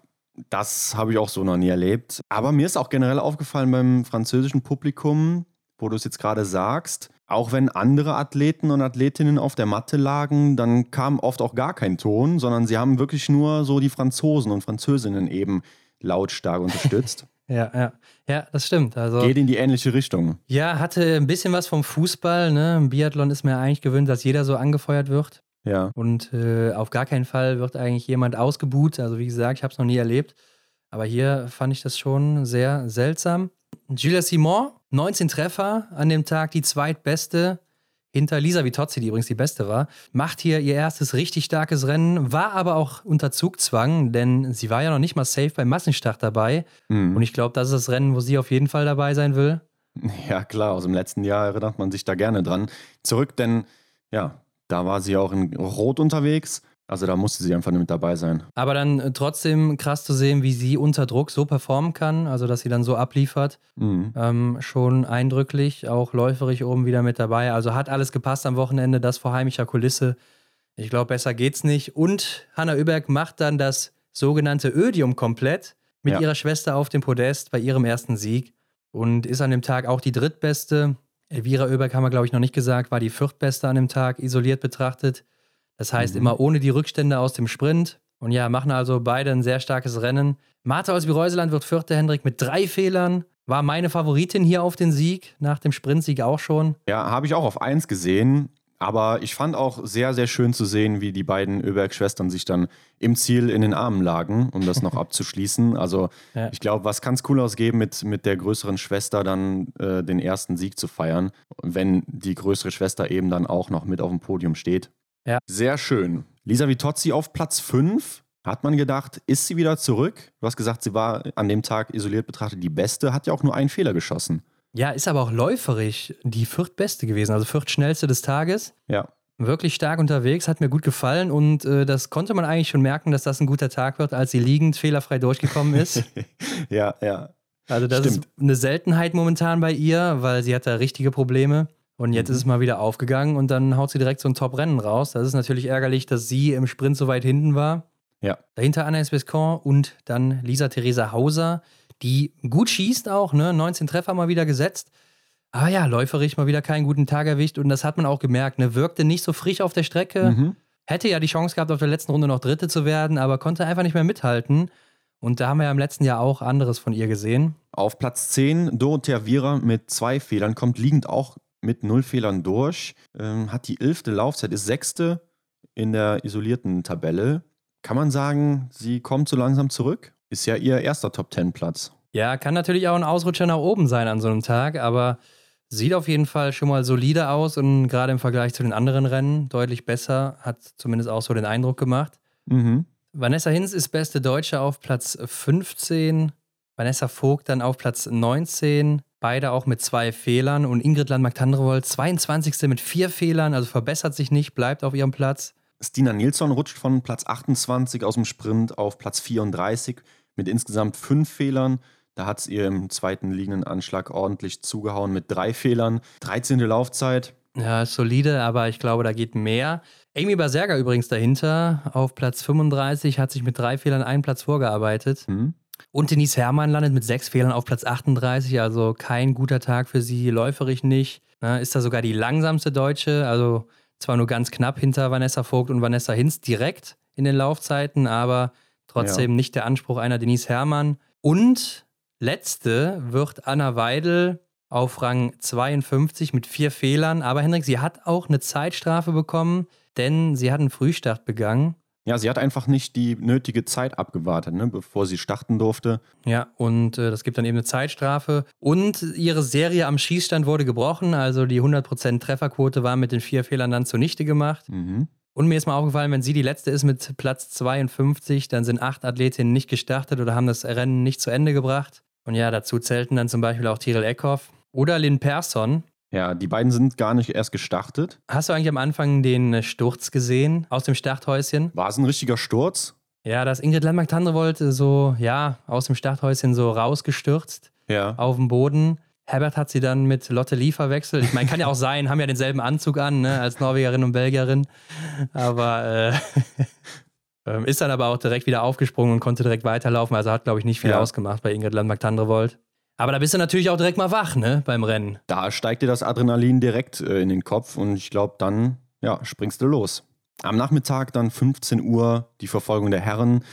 das habe ich auch so noch nie erlebt. Aber mir ist auch generell aufgefallen beim französischen Publikum, wo du es jetzt gerade sagst, auch wenn andere Athleten und Athletinnen auf der Matte lagen, dann kam oft auch gar kein Ton, sondern sie haben wirklich nur so die Franzosen und Französinnen eben lautstark unterstützt. [laughs] Ja, ja. Ja, das stimmt. Also, Geht in die ähnliche Richtung. ja, hatte ein bisschen was vom Fußball. Ne? Im Biathlon ist mir eigentlich gewöhnt, dass jeder so angefeuert wird. Ja. Und äh, auf gar keinen Fall wird eigentlich jemand ausgebuht. Also, wie gesagt, ich habe es noch nie erlebt. Aber hier fand ich das schon sehr seltsam. Julia Simon, 19 Treffer an dem Tag, die zweitbeste. Hinter Lisa Vitozzi, die übrigens die beste war, macht hier ihr erstes richtig starkes Rennen, war aber auch unter Zugzwang, denn sie war ja noch nicht mal safe beim Massenstart dabei. Mhm. Und ich glaube, das ist das Rennen, wo sie auf jeden Fall dabei sein will. Ja, klar, aus dem letzten Jahr erinnert man sich da gerne dran. Zurück, denn ja, da war sie auch in Rot unterwegs. Also da musste sie einfach mit dabei sein. Aber dann äh, trotzdem krass zu sehen, wie sie unter Druck so performen kann, also dass sie dann so abliefert. Mhm. Ähm, schon eindrücklich, auch läuferig oben wieder mit dabei. Also hat alles gepasst am Wochenende, das vor heimischer Kulisse Ich glaube, besser geht's nicht. Und Hanna Oeberg macht dann das sogenannte Ödium komplett mit Ja. ihrer Schwester auf dem Podest bei ihrem ersten Sieg und ist an dem Tag auch die drittbeste. Elvira Oeberg haben wir, glaube ich, noch nicht gesagt, war die viertbeste an dem Tag, isoliert betrachtet. Das heißt, Mhm. immer ohne die Rückstände aus dem Sprint. Und ja, machen also beide ein sehr starkes Rennen. Martha aus Reuseland wird Vierte, Hendrik mit drei Fehlern. War meine Favoritin hier auf den Sieg, nach dem Sprintsieg auch schon. Ja, habe ich auch auf eins gesehen. Aber ich fand auch sehr, sehr schön zu sehen, wie die beiden Öberg-Schwestern sich dann im Ziel in den Armen lagen, um das noch [laughs] abzuschließen. Also Ja. ich glaube, was kann es cooler ausgeben, mit, mit der größeren Schwester dann äh, den ersten Sieg zu feiern, wenn die größere Schwester eben dann auch noch mit auf dem Podium steht. Ja. Sehr schön. Lisa Vitozzi auf Platz 5. Hat man gedacht, ist sie wieder zurück? Du hast gesagt, sie war an dem Tag isoliert betrachtet die Beste, hat ja auch nur einen Fehler geschossen. Ja, ist aber auch läuferisch die viertbeste gewesen, also viertschnellste des Tages. Ja, Wirklich stark unterwegs, hat mir gut gefallen und äh, das konnte man eigentlich schon merken, dass das ein guter Tag wird, als sie liegend fehlerfrei durchgekommen ist. [laughs] ja, ja. Also das Stimmt. ist eine Seltenheit momentan bei ihr, weil sie hat da richtige Probleme. Und jetzt Mhm. ist es mal wieder aufgegangen und dann haut sie direkt so ein Top-Rennen raus. Das ist natürlich ärgerlich, dass sie im Sprint so weit hinten war. Ja. Dahinter Anna Bescon und dann Lisa Theresa Hauser, die gut schießt auch, ne? 19 Treffer mal wieder gesetzt. Aber ja, läuferisch mal wieder keinen guten Tag erwischt und das hat man auch gemerkt, ne? Wirkte nicht so frisch auf der Strecke. Mhm. Hätte ja die Chance gehabt, auf der letzten Runde noch Dritte zu werden, aber konnte einfach nicht mehr mithalten. Und da haben wir ja im letzten Jahr auch anderes von ihr gesehen. Auf Platz 10 Dorothea Viera mit zwei Fehlern, kommt liegend auch mit null Fehlern durch, ähm, hat die elfte Laufzeit, ist sechste in der isolierten Tabelle. Kann man sagen, sie kommt so langsam zurück? Ist ja ihr erster Top-10-Platz. Ja, kann natürlich auch ein Ausrutscher nach oben sein an so einem Tag, aber sieht auf jeden Fall schon mal solide aus und gerade im Vergleich zu den anderen Rennen deutlich besser, hat zumindest auch so den Eindruck gemacht. Mhm. Vanessa Hinz ist beste Deutsche auf Platz 15, Vanessa Vogt dann auf Platz 19, beide auch mit zwei Fehlern und Ingrid Landmark-Tandrevold 22. mit vier Fehlern, also verbessert sich nicht, bleibt auf ihrem Platz. Stina Nilsson rutscht von Platz 28 aus dem Sprint auf Platz 34 mit insgesamt fünf Fehlern. Da hat es ihr im zweiten liegenden Anschlag ordentlich zugehauen mit drei Fehlern. 13. Laufzeit. Ja, solide, aber ich glaube, da geht mehr. Amy Berserger übrigens dahinter auf Platz 35, hat sich mit drei Fehlern einen Platz vorgearbeitet. Hm. Und Denise Herrmann landet mit sechs Fehlern auf Platz 38, also kein guter Tag für sie, läuferig nicht. Na, ist da sogar die langsamste Deutsche, also zwar nur ganz knapp hinter Vanessa Vogt und Vanessa Hinz direkt in den Laufzeiten, aber trotzdem nicht der Anspruch einer Denise Herrmann. Und letzte wird Anna Weidel auf Rang 52 mit vier Fehlern. Aber Hendrik, sie hat auch eine Zeitstrafe bekommen, denn sie hat einen Frühstart begangen. Ja, sie hat einfach nicht die nötige Zeit abgewartet, ne, bevor sie starten durfte. Ja, und äh, das gibt dann eben eine Zeitstrafe. Und ihre Serie am Schießstand wurde gebrochen. Also die 100% Trefferquote war mit den vier Fehlern dann zunichte gemacht. Mhm. Und mir ist mal aufgefallen, wenn sie die letzte ist mit Platz 52, dann sind acht Athletinnen nicht gestartet oder haben das Rennen nicht zu Ende gebracht. Und ja, dazu zählten dann zum Beispiel auch Tyrell Eckhoff oder Lynn Persson. Ja, die beiden sind gar nicht erst gestartet. Hast du eigentlich am Anfang den äh, Sturz gesehen aus dem Starthäuschen? War es ein richtiger Sturz? Ja, dass Ingrid Landmark-Tandrevold so, ja, aus dem Starthäuschen so rausgestürzt Ja. auf dem Boden. Herbert hat sie dann mit Lotte Lee verwechselt. Ich meine, kann ja auch sein, haben ja denselben Anzug an, ne, als Norwegerin und Belgierin. Aber äh, [laughs] ähm, ist dann aber auch direkt wieder aufgesprungen und konnte direkt weiterlaufen. Also hat, glaube ich, nicht viel Ja. ausgemacht bei Ingrid Landmark-Tandrevold. Aber da bist du natürlich auch direkt mal wach, ne, beim Rennen. Da steigt dir das Adrenalin direkt äh, in den Kopf und ich glaube, dann ja, springst du los. Am Nachmittag dann 15 Uhr die Verfolgung der Herren.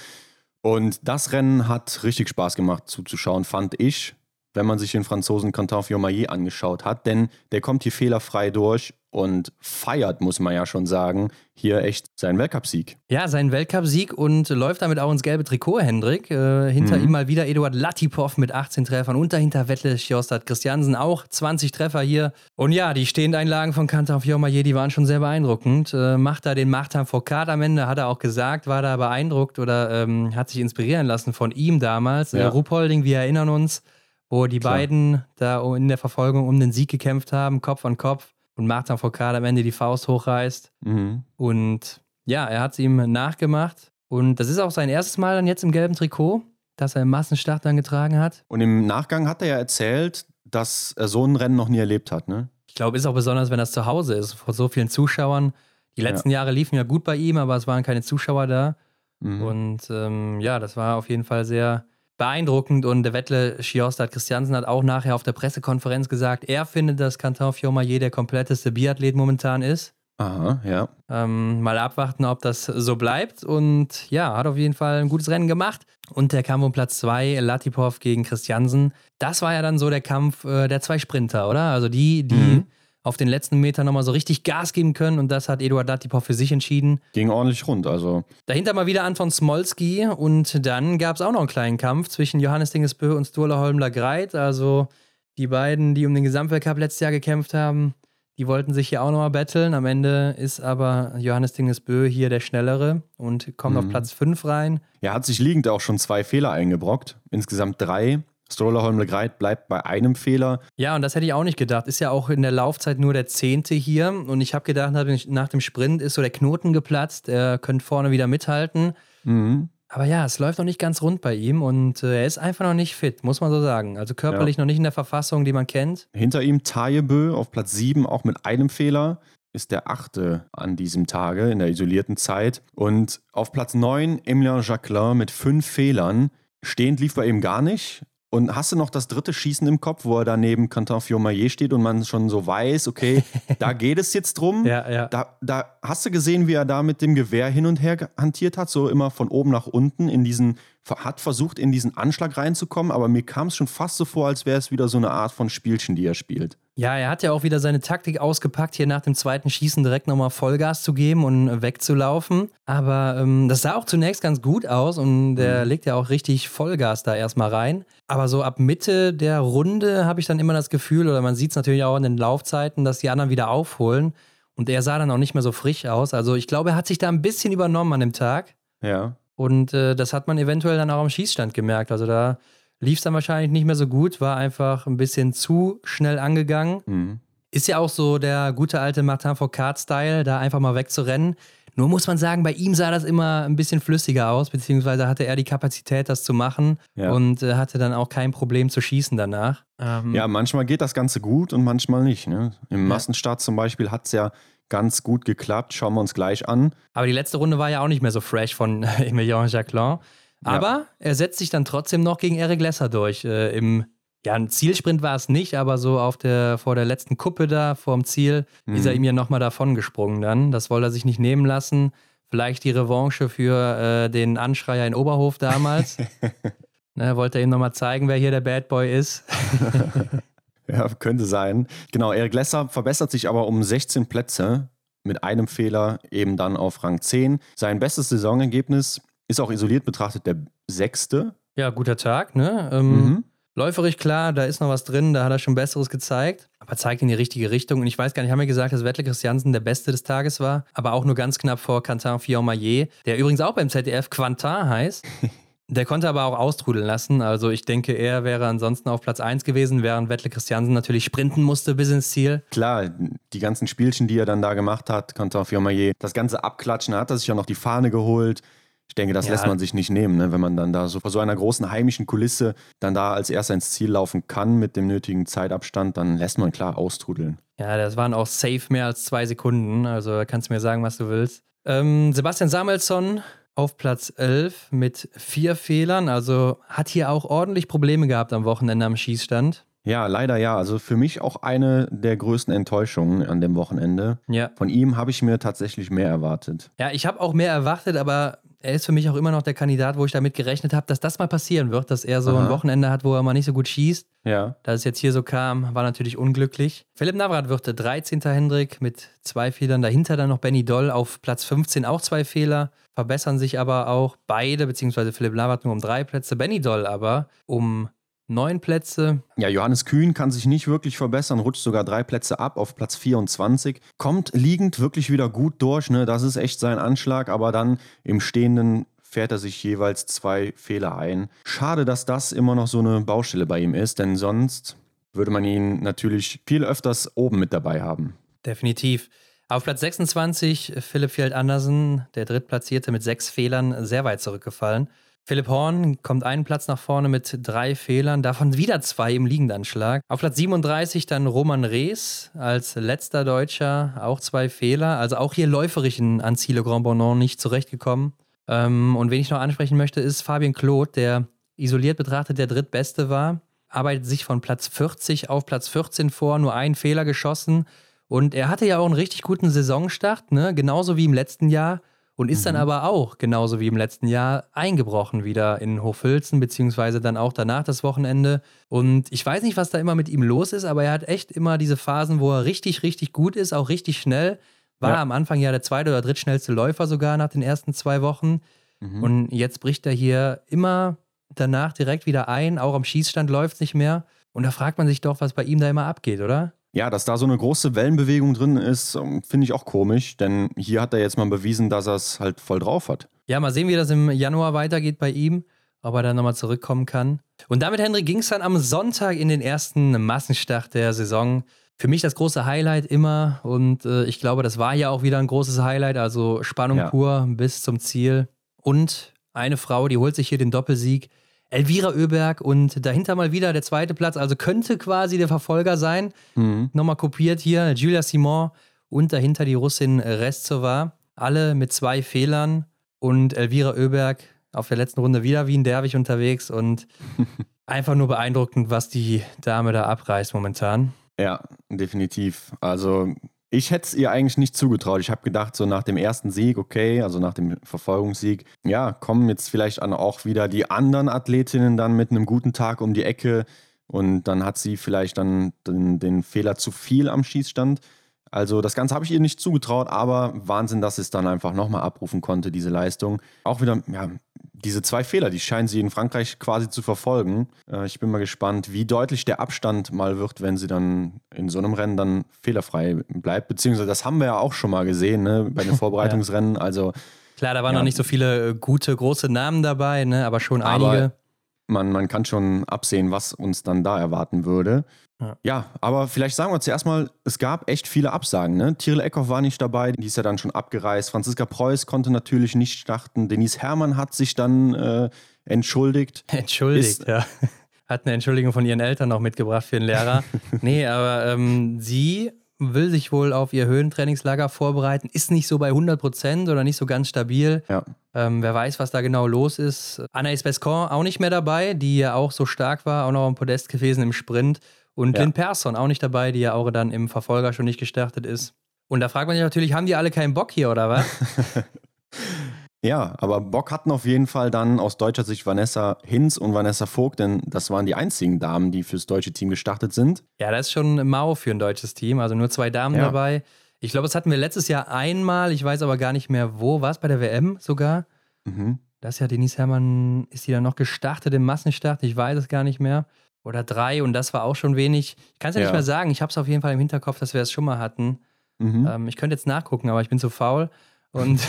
Und das Rennen hat richtig Spaß gemacht zuzuschauen, fand ich, wenn man sich den Franzosen Quentin Fiomayer angeschaut hat. Denn der kommt hier fehlerfrei durch und feiert, muss man ja schon sagen, hier echt seinen Weltcupsieg. Ja, seinen Weltcupsieg und läuft damit auch ins gelbe Trikot, Hendrik. Äh, hinter Mhm. ihm mal wieder Eduard Latipov mit 18 Treffern und dahinter Wettle Sjostad Christiansen auch 20 Treffer hier. Und ja, die Stehendeinlagen von Kantar Fiormaillet, die waren schon sehr beeindruckend. Äh, macht da den Martin Foucault am Ende, hat er auch gesagt, war da beeindruckt oder ähm, hat sich inspirieren lassen von ihm damals. Äh, Ja. Ruhpolding, wir erinnern uns, wo die Klar. beiden da in der Verfolgung um den Sieg gekämpft haben, Kopf an Kopf. Und Martin Foucault am Ende die Faust hochreißt. Mhm. Und ja, er hat es ihm nachgemacht. Und das ist auch sein erstes Mal dann jetzt im gelben Trikot, das er im Massenstart dann getragen hat. Und im Nachgang hat er ja erzählt, dass er so ein Rennen noch nie erlebt hat. Ne? Ich glaube, ist auch besonders, wenn das zu Hause ist, vor so vielen Zuschauern. Die letzten ja. Jahre liefen ja gut bei ihm, aber es waren keine Zuschauer da. Mhm. Und ähm, ja, das war auf jeden Fall sehr beeindruckend. Und der Wettle Schiostad Christiansen hat auch nachher auf der Pressekonferenz gesagt, er findet, dass Quentin Fiormaillet der kompletteste Biathlet momentan ist. Aha, ja. Ähm, mal abwarten, ob das so bleibt. Und ja, hat auf jeden Fall ein gutes Rennen gemacht. Und der Kampf um Platz 2, Latipov gegen Christiansen. Das war ja dann so der Kampf äh, der zwei Sprinter, oder? Also die, die mhm. Auf den letzten Metern nochmal so richtig Gas geben können. Und das hat Eduard Latipov für sich entschieden. Ging ordentlich rund, also. Dahinter mal wieder Anton Smolski. Und dann gab es auch noch einen kleinen Kampf zwischen Johannes Dingesbö und Sturla Holmler Greit. Also die beiden, die um den Gesamtweltcup letztes Jahr gekämpft haben. Die wollten sich hier auch nochmal betteln. Am Ende ist aber Johannes Dingesbö hier der Schnellere und kommt mhm. auf Platz 5 rein. Er hat sich liegend auch schon zwei Fehler eingebrockt. Insgesamt drei. Stroller Holmle-Greit bleibt bei einem Fehler. Ja, und das hätte ich auch nicht gedacht. Ist ja auch in der Laufzeit nur der zehnte hier. Und ich habe gedacht, nach dem Sprint ist so der Knoten geplatzt. Er könnte vorne wieder mithalten. Mhm. Aber ja, es läuft noch nicht ganz rund bei ihm und äh, er ist einfach noch nicht fit, muss man so sagen. Also körperlich ja. noch nicht in der Verfassung, die man kennt. Hinter ihm Tajebö auf Platz 7, auch mit einem Fehler, ist der achte an diesem Tage in der isolierten Zeit. Und auf Platz 9 Emilien Jacquelin mit fünf Fehlern. Stehend lief bei ihm gar nicht. Und hast du noch das dritte Schießen im Kopf, wo er da neben Quentin Fiormaillet steht und man schon so weiß, okay, [laughs] da geht es jetzt drum. Ja, ja. Da, da hast du gesehen, wie er da mit dem Gewehr hin und her hantiert hat, so immer von oben nach unten in diesen hat versucht, in diesen Anschlag reinzukommen, aber mir kam es schon fast so vor, als wäre es wieder so eine Art von Spielchen, die er spielt. Ja, er hat ja auch wieder seine Taktik ausgepackt, hier nach dem zweiten Schießen direkt nochmal Vollgas zu geben und wegzulaufen. Aber ähm, das sah auch zunächst ganz gut aus und der mhm. legt ja auch richtig Vollgas da erstmal rein. Aber so ab Mitte der Runde habe ich dann immer das Gefühl, oder man sieht es natürlich auch in den Laufzeiten, dass die anderen wieder aufholen. Und er sah dann auch nicht mehr so frisch aus. Also ich glaube, er hat sich da ein bisschen übernommen an dem Tag. Ja. Und äh, das hat man eventuell dann auch am Schießstand gemerkt. Also da lief es dann wahrscheinlich nicht mehr so gut, war einfach ein bisschen zu schnell angegangen. Mhm. Ist ja auch so der gute alte Martin Foucault-Style, da einfach mal wegzurennen. Nur muss man sagen, bei ihm sah das immer ein bisschen flüssiger aus, beziehungsweise hatte er die Kapazität, das zu machen ja. und äh, hatte dann auch kein Problem zu schießen danach. Ähm ja, manchmal geht das Ganze gut und manchmal nicht. Ne? Im Massenstart zum Beispiel hat es ja ganz gut geklappt. Schauen wir uns gleich an. Aber die letzte Runde war ja auch nicht mehr so fresh von [laughs] Emilien Jacquelin. Aber ja. er setzt sich dann trotzdem noch gegen Eric Lesser durch. Äh, Im ja, ein Zielsprint war es nicht, aber so auf der, vor der letzten Kuppe da, vorm Ziel, mhm. ist er ihm ja nochmal davon gesprungen dann. Das wollte er sich nicht nehmen lassen. Vielleicht die Revanche für äh, den Anschreier in Oberhof damals. [laughs] ne, wollte er ihm nochmal zeigen, wer hier der Bad Boy ist. [laughs] [laughs] Ja, könnte sein. Genau, Eric Lesser verbessert sich aber um 16 Plätze mit einem Fehler eben dann auf Rang 10. Sein bestes Saisonergebnis ist auch isoliert betrachtet der sechste. Ja, guter Tag, ne? Ähm, mhm. Läuferig klar, da ist noch was drin, da hat er schon Besseres gezeigt, aber zeigt in die richtige Richtung. Und ich weiß gar nicht, haben wir gesagt, dass Wettle Christiansen der Beste des Tages war, aber auch nur ganz knapp vor Quentin Fiormaillet, der übrigens auch beim ZDF Quentin heißt. [laughs] Der konnte aber auch austrudeln lassen. Also ich denke, er wäre ansonsten auf Platz 1 gewesen, während Wettle Christiansen natürlich sprinten musste bis ins Ziel. Klar, die ganzen Spielchen, die er dann da gemacht hat, konnte auf Firmaillet das ganze abklatschen. Da hat er sich ja noch die Fahne geholt. Ich denke, das ja. lässt man sich nicht nehmen, ne? wenn man dann da so vor so einer großen heimischen Kulisse dann da als erster ins Ziel laufen kann mit dem nötigen Zeitabstand, dann lässt man klar austrudeln. Ja, das waren auch safe mehr als zwei Sekunden. Also kannst du mir sagen, was du willst. Ähm, Sebastian Samuelsson auf Platz 11 mit vier Fehlern. Also hat hier auch ordentlich Probleme gehabt am Wochenende am Schießstand. Ja, leider ja. Also für mich auch eine der größten Enttäuschungen an dem Wochenende. Ja. Von ihm habe ich mir tatsächlich mehr erwartet. Ja, ich habe auch mehr erwartet, aber er ist für mich auch immer noch der Kandidat, wo ich damit gerechnet habe, dass das mal passieren wird, dass er so Aha. ein Wochenende hat, wo er mal nicht so gut schießt. Ja. Dass es jetzt hier so kam, war natürlich unglücklich. Philipp Navrat wird der 13. Hendrik mit zwei Fehlern. Dahinter dann noch Benny Doll auf Platz 15, auch zwei Fehler. Verbessern sich aber auch beide, beziehungsweise Philipp Navrat nur um drei Plätze, Benny Doll aber um neun Plätze. Ja, Johannes Kühn kann sich nicht wirklich verbessern, rutscht sogar drei Plätze ab auf Platz 24. Kommt liegend wirklich wieder gut durch, ne? das ist echt sein Anschlag, aber dann im Stehenden fährt er sich jeweils zwei Fehler ein. Schade, dass das immer noch so eine Baustelle bei ihm ist, denn sonst würde man ihn natürlich viel öfters oben mit dabei haben. Definitiv. Auf Platz 26 Philipp Fjeld Andersen, der Drittplatzierte mit sechs Fehlern, sehr weit zurückgefallen. Philipp Horn kommt einen Platz nach vorne mit drei Fehlern, davon wieder zwei im Liegendanschlag. Auf Platz 37 dann Roman Rees als letzter Deutscher, auch zwei Fehler. Also auch hier läuferisch an Ziele Grand Bonon nicht zurechtgekommen. Ähm, und wen ich noch ansprechen möchte, ist Fabien Claude, der isoliert betrachtet der drittbeste war. Arbeitet sich von Platz 40 auf Platz 14 vor, nur einen Fehler geschossen. Und er hatte ja auch einen richtig guten Saisonstart, ne? genauso wie im letzten Jahr und ist mhm. dann aber auch, genauso wie im letzten Jahr, eingebrochen wieder in Hochfilzen, beziehungsweise dann auch danach das Wochenende. Und ich weiß nicht, was da immer mit ihm los ist, aber er hat echt immer diese Phasen, wo er richtig, richtig gut ist, auch richtig schnell. War ja. am Anfang ja der zweite oder drittschnellste Läufer sogar nach den ersten zwei Wochen. Mhm. Und jetzt bricht er hier immer danach direkt wieder ein. Auch am Schießstand läuft es nicht mehr. Und da fragt man sich doch, was bei ihm da immer abgeht, oder? Ja, dass da so eine große Wellenbewegung drin ist, ähm, finde ich auch komisch, denn hier hat er jetzt mal bewiesen, dass er es halt voll drauf hat. Ja, mal sehen, wie das im Januar weitergeht bei ihm, ob er dann nochmal zurückkommen kann. Und damit, Henry, ging es dann am Sonntag in den ersten Massenstart der Saison. Für mich das große Highlight immer und äh, ich glaube, das war ja auch wieder ein großes Highlight, also Spannung ja. pur bis zum Ziel. Und eine Frau, die holt sich hier den Doppelsieg. Elvira Oeberg und dahinter mal wieder der zweite Platz, also könnte quasi der Verfolger sein. Mhm. Nochmal kopiert hier Julia Simon und dahinter die Russin Restsova. Alle mit zwei Fehlern und Elvira Oeberg auf der letzten Runde wieder wie ein Derwig unterwegs und [laughs] einfach nur beeindruckend, was die Dame da abreißt momentan. Ja, definitiv. Also ich hätte es ihr eigentlich nicht zugetraut. Ich habe gedacht, so nach dem ersten Sieg, okay, also nach dem Verfolgungssieg, ja, kommen jetzt vielleicht auch wieder die anderen Athletinnen dann mit einem guten Tag um die Ecke und dann hat sie vielleicht dann den, den Fehler zu viel am Schießstand. Also das Ganze habe ich ihr nicht zugetraut, aber Wahnsinn, dass es dann einfach nochmal abrufen konnte, diese Leistung. Auch wieder, ja, diese zwei Fehler, die scheinen sie in Frankreich quasi zu verfolgen. Äh, ich bin mal gespannt, wie deutlich der Abstand mal wird, wenn sie dann in so einem Rennen dann fehlerfrei bleibt. Beziehungsweise das haben wir ja auch schon mal gesehen ne, bei den [laughs] Vorbereitungsrennen. ja. Also klar, da waren ja. noch nicht so viele äh, gute große Namen dabei, ne, aber schon aber einige. Man, man kann schon absehen, was uns dann da erwarten würde. Ja. ja. aber vielleicht sagen wir zuerst mal, es gab echt viele Absagen. Ne? Tyrell Eckhoff war nicht dabei, die ist ja dann schon abgereist. Franziska Preuß konnte natürlich nicht starten. Denise Herrmann hat sich dann äh, entschuldigt. [laughs] Entschuldigt, ist, ja. Hat eine Entschuldigung von ihren Eltern noch mitgebracht für den Lehrer. [laughs] nee, aber ähm, sie will sich wohl auf ihr Höhentrainingslager vorbereiten, ist nicht so bei 100 Prozent oder nicht so ganz stabil. Ja. Ähm, wer weiß, was da genau los ist. Anaïs Bescon auch nicht mehr dabei, die ja auch so stark war, auch noch am Podest gewesen im Sprint. Und ja. Lynn Persson auch nicht dabei, die ja auch dann im Verfolger schon nicht gestartet ist. Und da fragt man sich natürlich, haben die alle keinen Bock hier oder was? [laughs] ja, aber Bock hatten auf jeden Fall dann aus deutscher Sicht Vanessa Hinz und Vanessa Vogt, denn das waren die einzigen Damen, die fürs deutsche Team gestartet sind. Ja, das ist schon mau für ein deutsches Team, also nur zwei Damen ja. dabei. Ich glaube, das hatten wir letztes Jahr einmal, ich weiß aber gar nicht mehr wo, war es bei der WM sogar? Mhm. Das ist ja Denise Herrmann, ist die dann noch gestartet im Massenstart? Ich weiß es gar nicht mehr oder drei und das war auch schon wenig. Ich kann es ja, ja, nicht mehr sagen. Ich habe es auf jeden Fall im Hinterkopf, dass wir es schon mal hatten. Mhm. Ähm, ich könnte jetzt nachgucken, aber ich bin zu faul. Und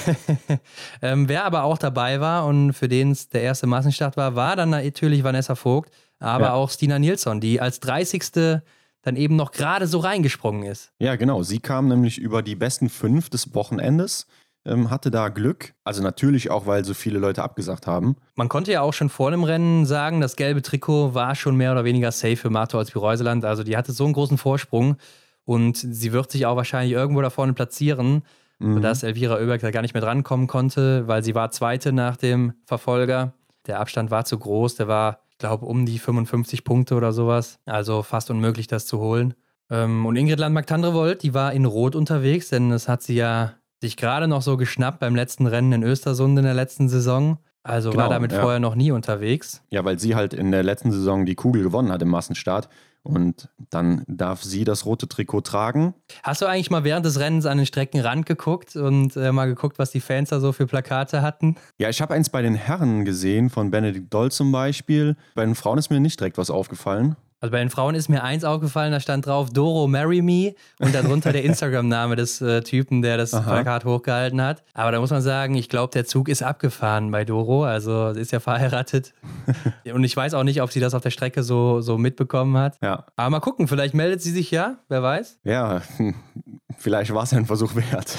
[laughs] ähm, wer aber auch dabei war und für den es der erste Massenstart war, war dann natürlich Vanessa Vogt, aber ja. auch Stina Nilsson, die als 30. dann eben noch gerade so reingesprungen ist. Ja, genau. Sie kam nämlich über die besten fünf des Wochenendes ähm, hatte da Glück. Also natürlich auch, weil so viele Leute abgesagt haben. Man konnte ja auch schon vor dem Rennen sagen, das gelbe Trikot war schon mehr oder weniger safe für Marto als Reuseland. Also die hatte so einen großen Vorsprung und sie wird sich auch wahrscheinlich irgendwo da vorne platzieren, mhm. sodass Elvira Oeberg da gar nicht mehr drankommen konnte, weil sie war Zweite nach dem Verfolger. Der Abstand war zu groß, der war, ich glaube, um die 55 Punkte oder sowas. Also fast unmöglich, das zu holen. Ähm, und Ingrid Landmark-Tandrevold, die war in Rot unterwegs, denn das hat sie ja sich gerade noch so geschnappt beim letzten Rennen in Östersund in der letzten Saison. Also genau, war damit ja. vorher noch nie unterwegs. Ja, weil sie halt in der letzten Saison die Kugel gewonnen hat im Massenstart. Und dann darf sie das rote Trikot tragen. Hast du eigentlich mal während des Rennens an den Streckenrand geguckt und äh, mal geguckt, was die Fans da so für Plakate hatten? Ja, ich habe eins bei den Herren gesehen, von Benedikt Doll zum Beispiel. Bei den Frauen ist mir nicht direkt was aufgefallen. Also bei den Frauen ist mir eins aufgefallen, da stand drauf Doro Marry Me und darunter der [laughs] Instagram-Name des äh, Typen, der das Aha. Plakat hochgehalten hat. Aber da muss man sagen, ich glaube, der Zug ist abgefahren bei Doro, also sie ist ja verheiratet. [laughs] und ich weiß auch nicht, ob sie das auf der Strecke so, so mitbekommen hat. Ja. Aber mal gucken, vielleicht meldet sie sich ja, wer weiß. Ja, [laughs] vielleicht war es ja ein Versuch wert.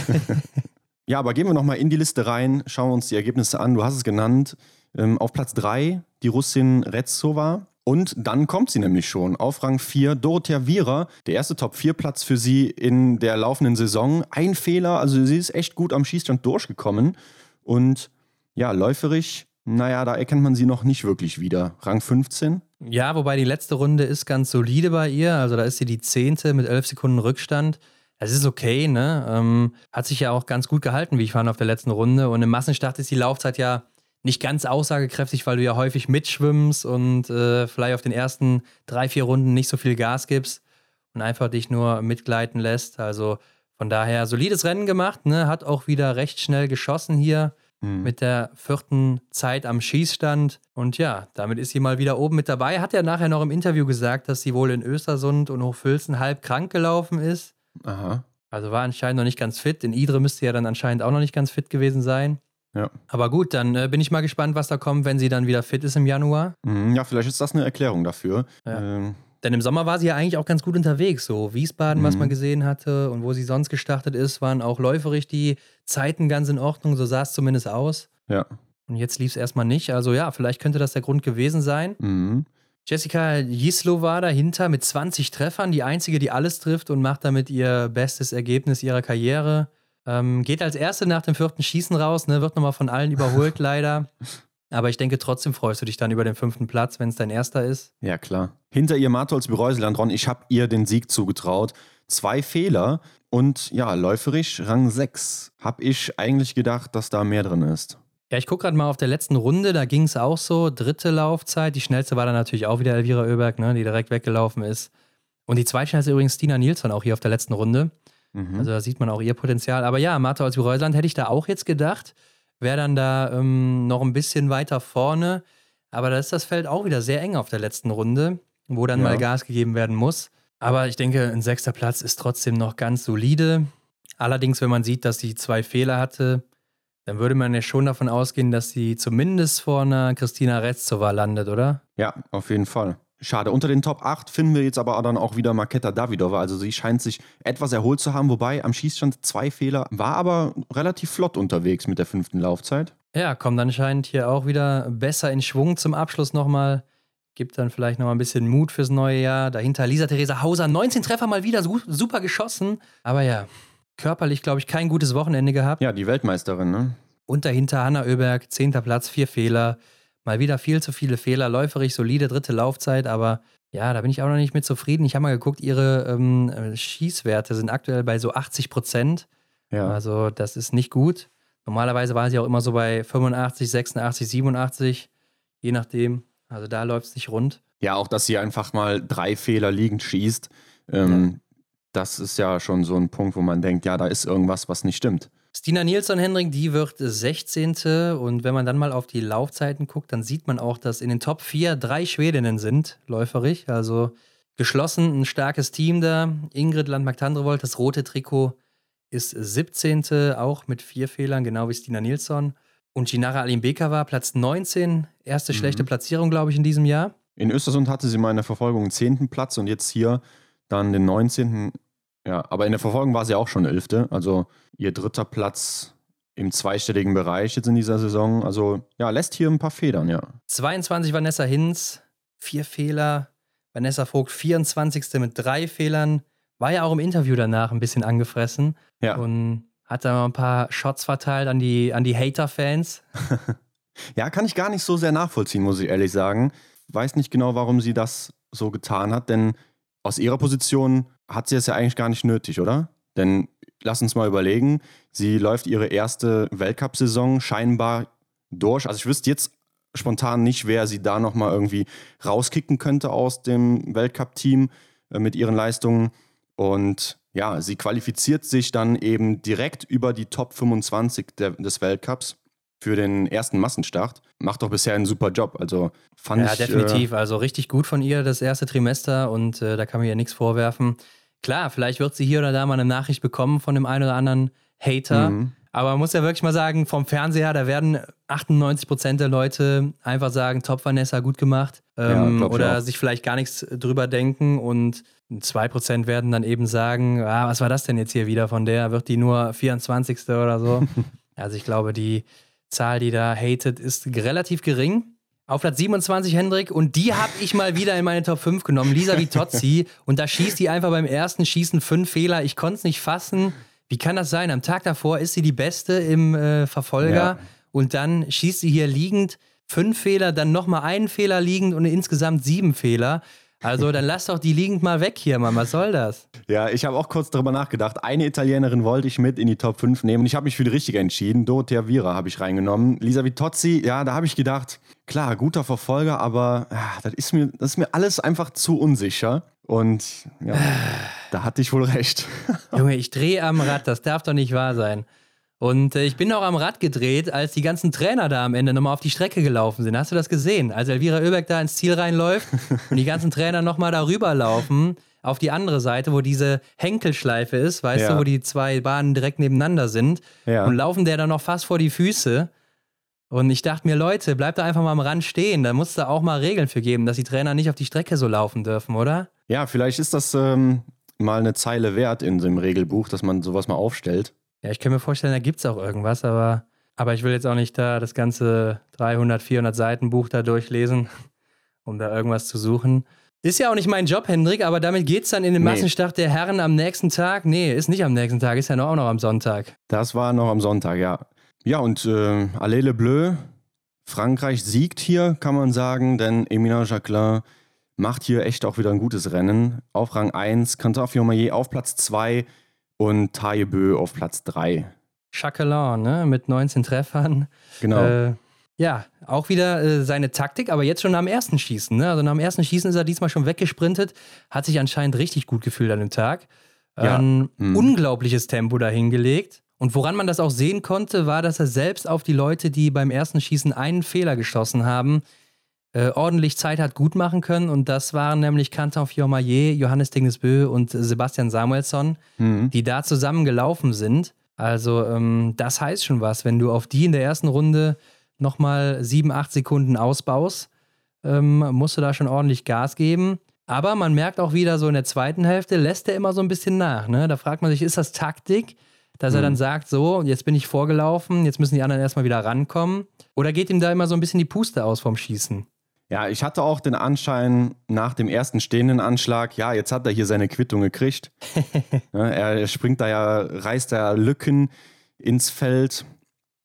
ja, aber gehen wir nochmal in die Liste rein, schauen wir uns die Ergebnisse an. Du hast es genannt. Ähm, auf Platz 3 die Russin Retsova. Und dann kommt sie nämlich schon auf Rang 4, Dorothea Viera, der erste Top-4-Platz für sie in der laufenden Saison. Ein Fehler, also sie ist echt gut am Schießstand durchgekommen. Und ja, läuferig, naja, da erkennt man sie noch nicht wirklich wieder. Rang 15. Ja, wobei die letzte Runde ist ganz solide bei ihr. Also da ist sie die zehnte mit elf Sekunden Rückstand. Es ist okay, ne? Ähm, hat sich ja auch ganz gut gehalten, wie ich fand, auf der letzten Runde. Und im Massenstart ist die Laufzeit ja nicht ganz aussagekräftig, weil du ja häufig mitschwimmst und äh, vielleicht auf den ersten drei, vier Runden nicht so viel Gas gibst und einfach dich nur mitgleiten lässt. Also von daher solides Rennen gemacht, ne? Hat auch wieder recht schnell geschossen hier mhm. mit der vierten Zeit am Schießstand. Und ja, damit ist sie mal wieder oben mit dabei. Hat er nachher noch im Interview gesagt, dass sie wohl in Östersund und Hochfilzen halb krank gelaufen ist. Aha. Also war anscheinend noch nicht ganz fit. In Idre müsste ja dann anscheinend auch noch nicht ganz fit gewesen sein. Ja. Aber gut, dann äh, bin ich mal gespannt, was da kommt, wenn sie dann wieder fit ist im Januar. Mhm, ja, vielleicht ist das eine Erklärung dafür. Ja. Ähm. Denn im Sommer war sie ja eigentlich auch ganz gut unterwegs. So Wiesbaden, mhm. was man gesehen hatte und wo sie sonst gestartet ist, waren auch läuferig die Zeiten ganz in Ordnung. So sah es zumindest aus. Ja. Und jetzt lief es erstmal nicht. Also ja, vielleicht könnte das der Grund gewesen sein. Mhm. Jessica Jislo war dahinter mit 20 Treffern, die einzige, die alles trifft und macht damit ihr bestes Ergebnis ihrer Karriere. Ähm, geht als Erste nach dem vierten Schießen raus, ne? wird nochmal von allen überholt, [laughs] leider. Aber ich denke, trotzdem freust du dich dann über den fünften Platz, wenn es dein erster ist. Ja, klar. Hinter ihr Martholz Bereuselandron, ich habe ihr den Sieg zugetraut. Zwei Fehler und ja, läuferisch Rang 6. Hab ich eigentlich gedacht, dass da mehr drin ist. Ja, ich gucke gerade mal auf der letzten Runde, da ging es auch so. Dritte Laufzeit. Die schnellste war dann natürlich auch wieder Elvira Oeberg, ne, die direkt weggelaufen ist. Und die zweitschnellste übrigens Tina Nilsson auch hier auf der letzten Runde. Mhm. Also da sieht man auch ihr Potenzial. Aber ja, Martha aus Reusland hätte ich da auch jetzt gedacht. Wäre dann da ähm, noch ein bisschen weiter vorne. Aber da ist das Feld auch wieder sehr eng auf der letzten Runde, wo dann ja. mal Gas gegeben werden muss. Aber ich denke, ein sechster Platz ist trotzdem noch ganz solide. Allerdings, wenn man sieht, dass sie zwei Fehler hatte, dann würde man ja schon davon ausgehen, dass sie zumindest vor einer Christina Retzova landet, oder? Ja, auf jeden Fall. Schade. Unter den Top 8 finden wir jetzt aber dann auch wieder Marketa Davidova. Also sie scheint sich etwas erholt zu haben, wobei am Schießstand zwei Fehler, war aber relativ flott unterwegs mit der fünften Laufzeit. Ja, kommt anscheinend hier auch wieder besser in Schwung zum Abschluss nochmal. Gibt dann vielleicht nochmal ein bisschen Mut fürs neue Jahr. Dahinter Lisa Theresa Hauser, 19 Treffer mal wieder, super geschossen. Aber ja, körperlich, glaube ich, kein gutes Wochenende gehabt. Ja, die Weltmeisterin, ne? Und dahinter Hanna Oeberg, 10. Platz, vier Fehler. Mal wieder viel zu viele Fehler, läuferig, solide dritte Laufzeit, aber ja, da bin ich auch noch nicht mit zufrieden. Ich habe mal geguckt, ihre ähm, äh, Schießwerte sind aktuell bei so 80 Prozent. Ja. Also das ist nicht gut. Normalerweise war sie auch immer so bei 85, 86, 87, je nachdem. Also da läuft es nicht rund. Ja, auch dass sie einfach mal drei Fehler liegend schießt. Ähm, ja. Das ist ja schon so ein Punkt, wo man denkt, ja, da ist irgendwas, was nicht stimmt. Stina Nilsson, Hendrik, die wird 16. Und wenn man dann mal auf die Laufzeiten guckt, dann sieht man auch, dass in den Top 4 drei Schwedinnen sind, läuferig. Also geschlossen, ein starkes Team da. Ingrid Landmark-Tandrevold, das rote Trikot, ist 17. auch mit vier Fehlern, genau wie Stina Nilsson. Und Ginara Alimbeka war Platz 19, erste mhm. schlechte Platzierung, glaube ich, in diesem Jahr. In Östersund hatte sie mal in der Verfolgung den 10. Platz und jetzt hier dann den 19. Ja, aber in der Verfolgung war sie auch schon Elfte. Also ihr dritter Platz im zweistelligen Bereich jetzt in dieser Saison. Also ja, lässt hier ein paar Federn, ja. 22 Vanessa Hinz, vier Fehler. Vanessa Vogt 24. mit drei Fehlern. War ja auch im Interview danach ein bisschen angefressen. Ja. Und hat da mal ein paar Shots verteilt an die, an die Hater-Fans. [laughs] ja, kann ich gar nicht so sehr nachvollziehen, muss ich ehrlich sagen. Weiß nicht genau, warum sie das so getan hat, denn aus ihrer Position hat sie es ja eigentlich gar nicht nötig, oder? Denn lass uns mal überlegen, sie läuft ihre erste Weltcup-Saison scheinbar durch. Also ich wüsste jetzt spontan nicht, wer sie da nochmal irgendwie rauskicken könnte aus dem Weltcup-Team äh, mit ihren Leistungen. Und ja, sie qualifiziert sich dann eben direkt über die Top 25 der, des Weltcups für den ersten Massenstart. Macht doch bisher einen super Job. Also fand ja, ich. Ja, definitiv. Äh, also richtig gut von ihr, das erste Trimester und äh, da kann man ihr nichts vorwerfen. Klar, vielleicht wird sie hier oder da mal eine Nachricht bekommen von dem einen oder anderen Hater. Mhm. Aber man muss ja wirklich mal sagen, vom Fernseher, da werden 98 Prozent der Leute einfach sagen, top Vanessa, gut gemacht. Ähm, ja, oder sich vielleicht gar nichts drüber denken. Und 2% werden dann eben sagen, ah, was war das denn jetzt hier wieder von der? Wird die nur 24. oder so? [laughs] also ich glaube, die Zahl, die da hatet, ist relativ gering. Auf Platz 27 Hendrik und die habe ich mal wieder in meine Top 5 genommen. Lisa Vitozzi und da schießt die einfach beim ersten Schießen fünf Fehler. Ich konnte es nicht fassen. Wie kann das sein? Am Tag davor ist sie die Beste im äh, Verfolger ja. und dann schießt sie hier liegend fünf Fehler, dann nochmal einen Fehler liegend und insgesamt sieben Fehler. Also dann lass doch die liegend mal weg hier, Mann. Was soll das? Ja, ich habe auch kurz darüber nachgedacht. Eine Italienerin wollte ich mit in die Top 5 nehmen und ich habe mich für die richtige entschieden. Dorothea Vira habe ich reingenommen. Lisa Vitozzi, ja, da habe ich gedacht, klar, guter Verfolger, aber ja, das, ist mir, das ist mir alles einfach zu unsicher. Und ja, da hatte ich wohl recht. [laughs] Junge, ich drehe am Rad, das darf doch nicht wahr sein. Und äh, ich bin auch am Rad gedreht, als die ganzen Trainer da am Ende nochmal auf die Strecke gelaufen sind. Hast du das gesehen? Als Elvira Oeberg da ins Ziel reinläuft und die ganzen Trainer nochmal darüber laufen auf die andere Seite, wo diese Henkelschleife ist, weißt ja. du, wo die zwei Bahnen direkt nebeneinander sind ja. und laufen der dann noch fast vor die Füße. Und ich dachte mir, Leute, bleibt da einfach mal am Rand stehen. Da muss da auch mal Regeln für geben, dass die Trainer nicht auf die Strecke so laufen dürfen, oder? Ja, vielleicht ist das ähm, mal eine Zeile wert in einem Regelbuch, dass man sowas mal aufstellt. Ja, ich kann mir vorstellen, da gibt es auch irgendwas, aber, aber ich will jetzt auch nicht da das ganze 300, 400 Seiten Buch da durchlesen, [laughs] um da irgendwas zu suchen. Ist ja auch nicht mein Job, Hendrik, aber damit geht es dann in den nee. Massenstart der Herren am nächsten Tag. Nee, ist nicht am nächsten Tag, ist ja auch noch am Sonntag. Das war noch am Sonntag, ja. Ja, und äh, Allez le Bleu, Frankreich siegt hier, kann man sagen, denn Emilien Jacquelin macht hier echt auch wieder ein gutes Rennen. Auf Rang 1, Quentin Fiomayer auf Platz 2 und Taillebö auf Platz 3. Chakelin, ne? Mit 19 Treffern. Genau. Äh, ja, auch wieder äh, seine Taktik, aber jetzt schon am ersten Schießen. Ne? Also nach dem ersten Schießen ist er diesmal schon weggesprintet, hat sich anscheinend richtig gut gefühlt an dem Tag. Ja. Ein hm. unglaubliches Tempo dahingelegt. Und woran man das auch sehen konnte, war, dass er selbst auf die Leute, die beim ersten Schießen einen Fehler geschossen haben, äh, ordentlich Zeit hat gut machen können. Und das waren nämlich Quentin Fiormaillet, Johannes Dingesbö und Sebastian Samuelsson, mhm. die da zusammen gelaufen sind. Also ähm, das heißt schon was, wenn du auf die in der ersten Runde nochmal sieben, acht Sekunden ausbaust, ähm, musst du da schon ordentlich Gas geben. Aber man merkt auch wieder so in der zweiten Hälfte, lässt er immer so ein bisschen nach. Ne? Da fragt man sich, ist das Taktik? Dass mhm. er dann sagt, so, jetzt bin ich vorgelaufen, jetzt müssen die anderen erstmal wieder rankommen. Oder geht ihm da immer so ein bisschen die Puste aus vom Schießen? Ja, ich hatte auch den Anschein nach dem ersten stehenden Anschlag, ja, jetzt hat er hier seine Quittung gekriegt. [laughs] ja, er springt da ja, reißt da Lücken ins Feld,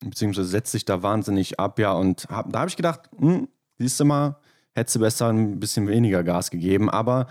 beziehungsweise setzt sich da wahnsinnig ab, ja, und hab, da habe ich gedacht, hm, siehst du mal, hättest du besser ein bisschen weniger Gas gegeben, aber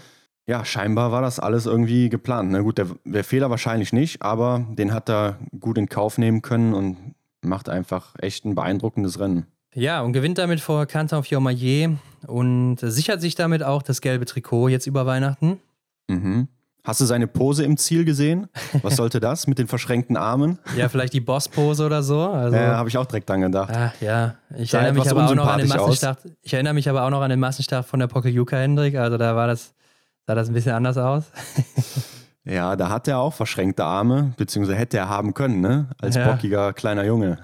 ja, scheinbar war das alles irgendwie geplant. Na ne? gut, der, der Fehler wahrscheinlich nicht, aber den hat er gut in Kauf nehmen können und macht einfach echt ein beeindruckendes Rennen. Ja, und gewinnt damit vor Canton Fiormaillet und sichert sich damit auch das gelbe Trikot jetzt über Weihnachten. Mhm. Hast du seine Pose im Ziel gesehen? Was sollte das mit den verschränkten Armen? [laughs] Ja, vielleicht die Boss-Pose oder so. Also, ja, habe ich auch direkt dran gedacht. Ach, ja, ich Sah erinnere mich aber auch noch an den Massenstart. Aus. Ich erinnere mich aber auch noch an den Massenstart von der Pokeljuka Hendrik. Also da war das, sah das ein bisschen anders aus. [laughs] ja, da hat er auch verschränkte Arme, beziehungsweise hätte er haben können, ne? Als ja. bockiger kleiner Junge.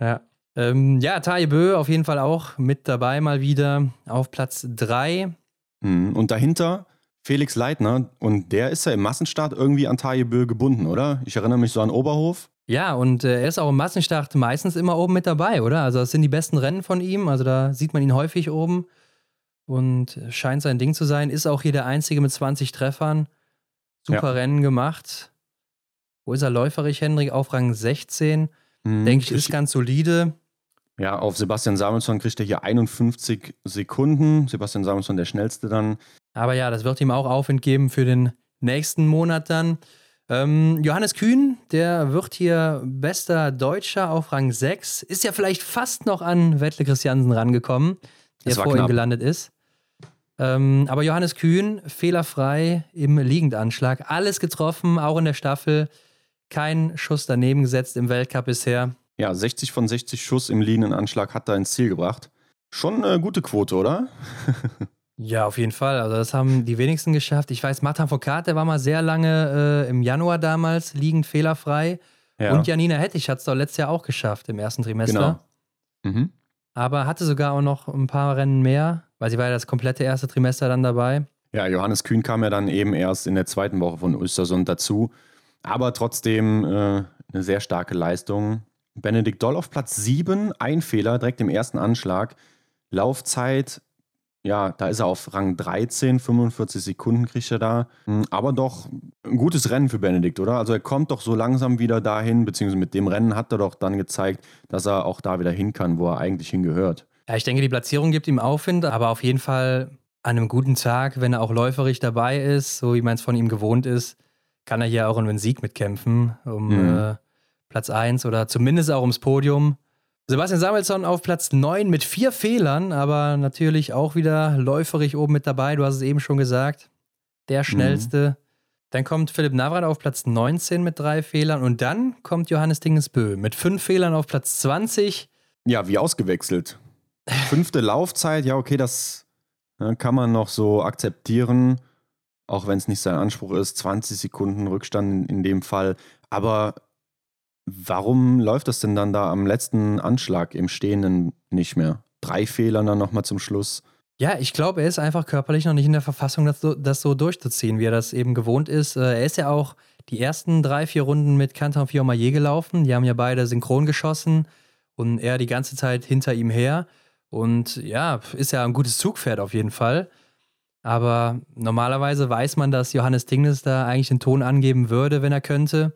ja. Ähm, ja, Bö auf jeden Fall auch mit dabei mal wieder auf Platz 3. Mhm. Und dahinter Felix Leitner und der ist ja im Massenstart irgendwie an Bö gebunden, oder? Ich erinnere mich so an Oberhof. Ja, und äh, er ist auch im Massenstart meistens immer oben mit dabei, oder? Also das sind die besten Rennen von ihm, also da sieht man ihn häufig oben und scheint sein Ding zu sein. Ist auch hier der Einzige mit 20 Treffern. Super ja. Rennen gemacht. Wo ist er läuferig, Hendrik? Auf Rang 16. Mhm, Denke ich, ist ganz solide. Ja, auf Sebastian Samuelsson kriegt er hier 51 Sekunden. Sebastian Samuelsson der schnellste dann. Aber ja, das wird ihm auch Aufwind geben für den nächsten Monat dann. Ähm, Johannes Kühn, der wird hier bester Deutscher auf Rang 6. Ist ja vielleicht fast noch an Wettle Christiansen rangekommen, der vor knapp. ihm gelandet ist. Ähm, aber Johannes Kühn, fehlerfrei im Liegendanschlag. Alles getroffen, auch in der Staffel. Kein Schuss daneben gesetzt im Weltcup bisher. Ja, 60 von 60 Schuss im Linienanschlag hat er ins Ziel gebracht. Schon eine gute Quote, oder? [laughs] ja, auf jeden Fall. Also das haben die wenigsten geschafft. Ich weiß, Martin Foucault, der war mal sehr lange äh, im Januar damals liegend fehlerfrei. Ja. Und Janina Hettich hat es doch letztes Jahr auch geschafft im ersten Trimester. Genau. Mhm. Aber hatte sogar auch noch ein paar Rennen mehr, weil sie war ja das komplette erste Trimester dann dabei. Ja, Johannes Kühn kam ja dann eben erst in der zweiten Woche von Östersund dazu. Aber trotzdem äh, eine sehr starke Leistung Benedikt Doll auf Platz 7, ein Fehler direkt im ersten Anschlag. Laufzeit, ja, da ist er auf Rang 13, 45 Sekunden kriegt er da. Hm, aber doch ein gutes Rennen für Benedikt, oder? Also er kommt doch so langsam wieder dahin, beziehungsweise mit dem Rennen hat er doch dann gezeigt, dass er auch da wieder hin kann, wo er eigentlich hingehört. Ja, ich denke, die Platzierung gibt ihm Aufwind, aber auf jeden Fall an einem guten Tag, wenn er auch läuferig dabei ist, so wie man es von ihm gewohnt ist, kann er hier auch um einen Sieg mitkämpfen, um mhm. äh, Platz 1 oder zumindest auch ums Podium. Sebastian Samuelsson auf Platz 9 mit vier Fehlern, aber natürlich auch wieder läuferig oben mit dabei. Du hast es eben schon gesagt. Der schnellste. Mhm. Dann kommt Philipp Navrat auf Platz 19 mit drei Fehlern und dann kommt Johannes Dingesbö mit fünf Fehlern auf Platz 20. Ja, wie ausgewechselt. Fünfte Laufzeit, ja, okay, das kann man noch so akzeptieren, auch wenn es nicht sein Anspruch ist. 20 Sekunden Rückstand in dem Fall. Aber Warum läuft das denn dann da am letzten Anschlag im Stehenden nicht mehr? Drei Fehler dann nochmal zum Schluss. Ja, ich glaube, er ist einfach körperlich noch nicht in der Verfassung, das so, das so durchzuziehen, wie er das eben gewohnt ist. Äh, er ist ja auch die ersten drei, vier Runden mit Canton Fiormaillet gelaufen. Die haben ja beide synchron geschossen und er die ganze Zeit hinter ihm her. Und ja, ist ja ein gutes Zugpferd auf jeden Fall. Aber normalerweise weiß man, dass Johannes Tingnes da eigentlich den Ton angeben würde, wenn er könnte.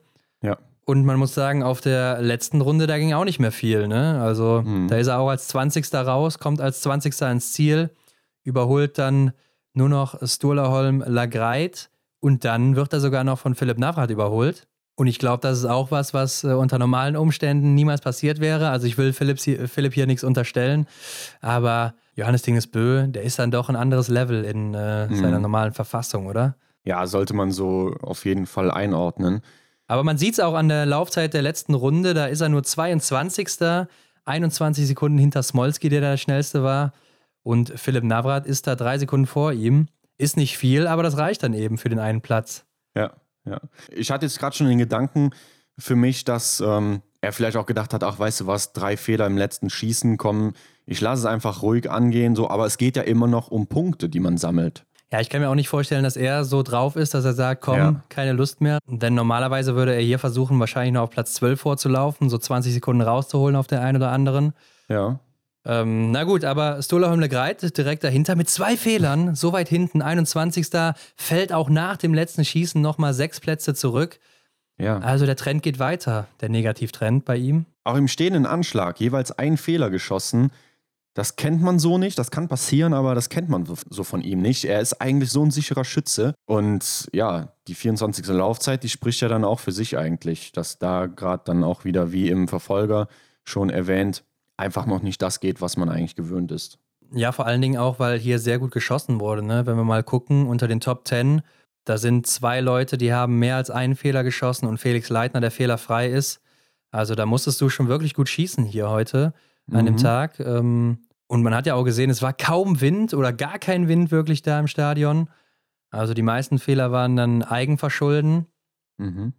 Und man muss sagen, auf der letzten Runde, da ging auch nicht mehr viel. Ne? Also hm. da ist er auch als 20. raus, kommt als 20. ins Ziel, überholt dann nur noch Sturlaholm Lagreit und dann wird er sogar noch von Philipp Navrat überholt. Und ich glaube, das ist auch was, was äh, unter normalen Umständen niemals passiert wäre. Also ich will Philipp, Philipp hier nichts unterstellen, aber Johannes Dingesbö, der ist dann doch ein anderes Level in äh, hm. seiner normalen Verfassung, oder? Ja, sollte man so auf jeden Fall einordnen. Aber man sieht es auch an der Laufzeit der letzten Runde, da ist er nur 22. 21 Sekunden hinter Smolski, der der schnellste war. Und Philipp Navrat ist da drei Sekunden vor ihm. Ist nicht viel, aber das reicht dann eben für den einen Platz. Ja, ja. Ich hatte jetzt gerade schon den Gedanken für mich, dass ähm, er vielleicht auch gedacht hat, ach, weißt du was, drei Fehler im letzten Schießen kommen. Ich lasse es einfach ruhig angehen, so, aber es geht ja immer noch um Punkte, die man sammelt. Ja, ich kann mir auch nicht vorstellen, dass er so drauf ist, dass er sagt, komm, ja. keine Lust mehr. Denn normalerweise würde er hier versuchen, wahrscheinlich noch auf Platz 12 vorzulaufen, so 20 Sekunden rauszuholen auf der einen oder anderen. Ja. Ähm, na gut, aber Stola Hümle Greit direkt dahinter mit zwei Fehlern, [laughs] so weit hinten, 21. fällt auch nach dem letzten Schießen nochmal sechs Plätze zurück. Ja. Also der Trend geht weiter, der Negativtrend bei ihm. Auch im stehenden Anschlag jeweils ein Fehler geschossen. Das kennt man so nicht, das kann passieren, aber das kennt man so von ihm nicht. Er ist eigentlich so ein sicherer Schütze. Und ja, die 24. Laufzeit, die spricht ja dann auch für sich eigentlich, dass da gerade dann auch wieder wie im Verfolger schon erwähnt, einfach noch nicht das geht, was man eigentlich gewöhnt ist. Ja, vor allen Dingen auch, weil hier sehr gut geschossen wurde. Ne? Wenn wir mal gucken, unter den Top 10, da sind zwei Leute, die haben mehr als einen Fehler geschossen und Felix Leitner, der fehlerfrei ist. Also da musstest du schon wirklich gut schießen hier heute an dem mhm. Tag. Ähm, und man hat ja auch gesehen, es war kaum Wind oder gar kein Wind wirklich da im Stadion. Also die meisten Fehler waren dann Eigenverschulden. Mhm.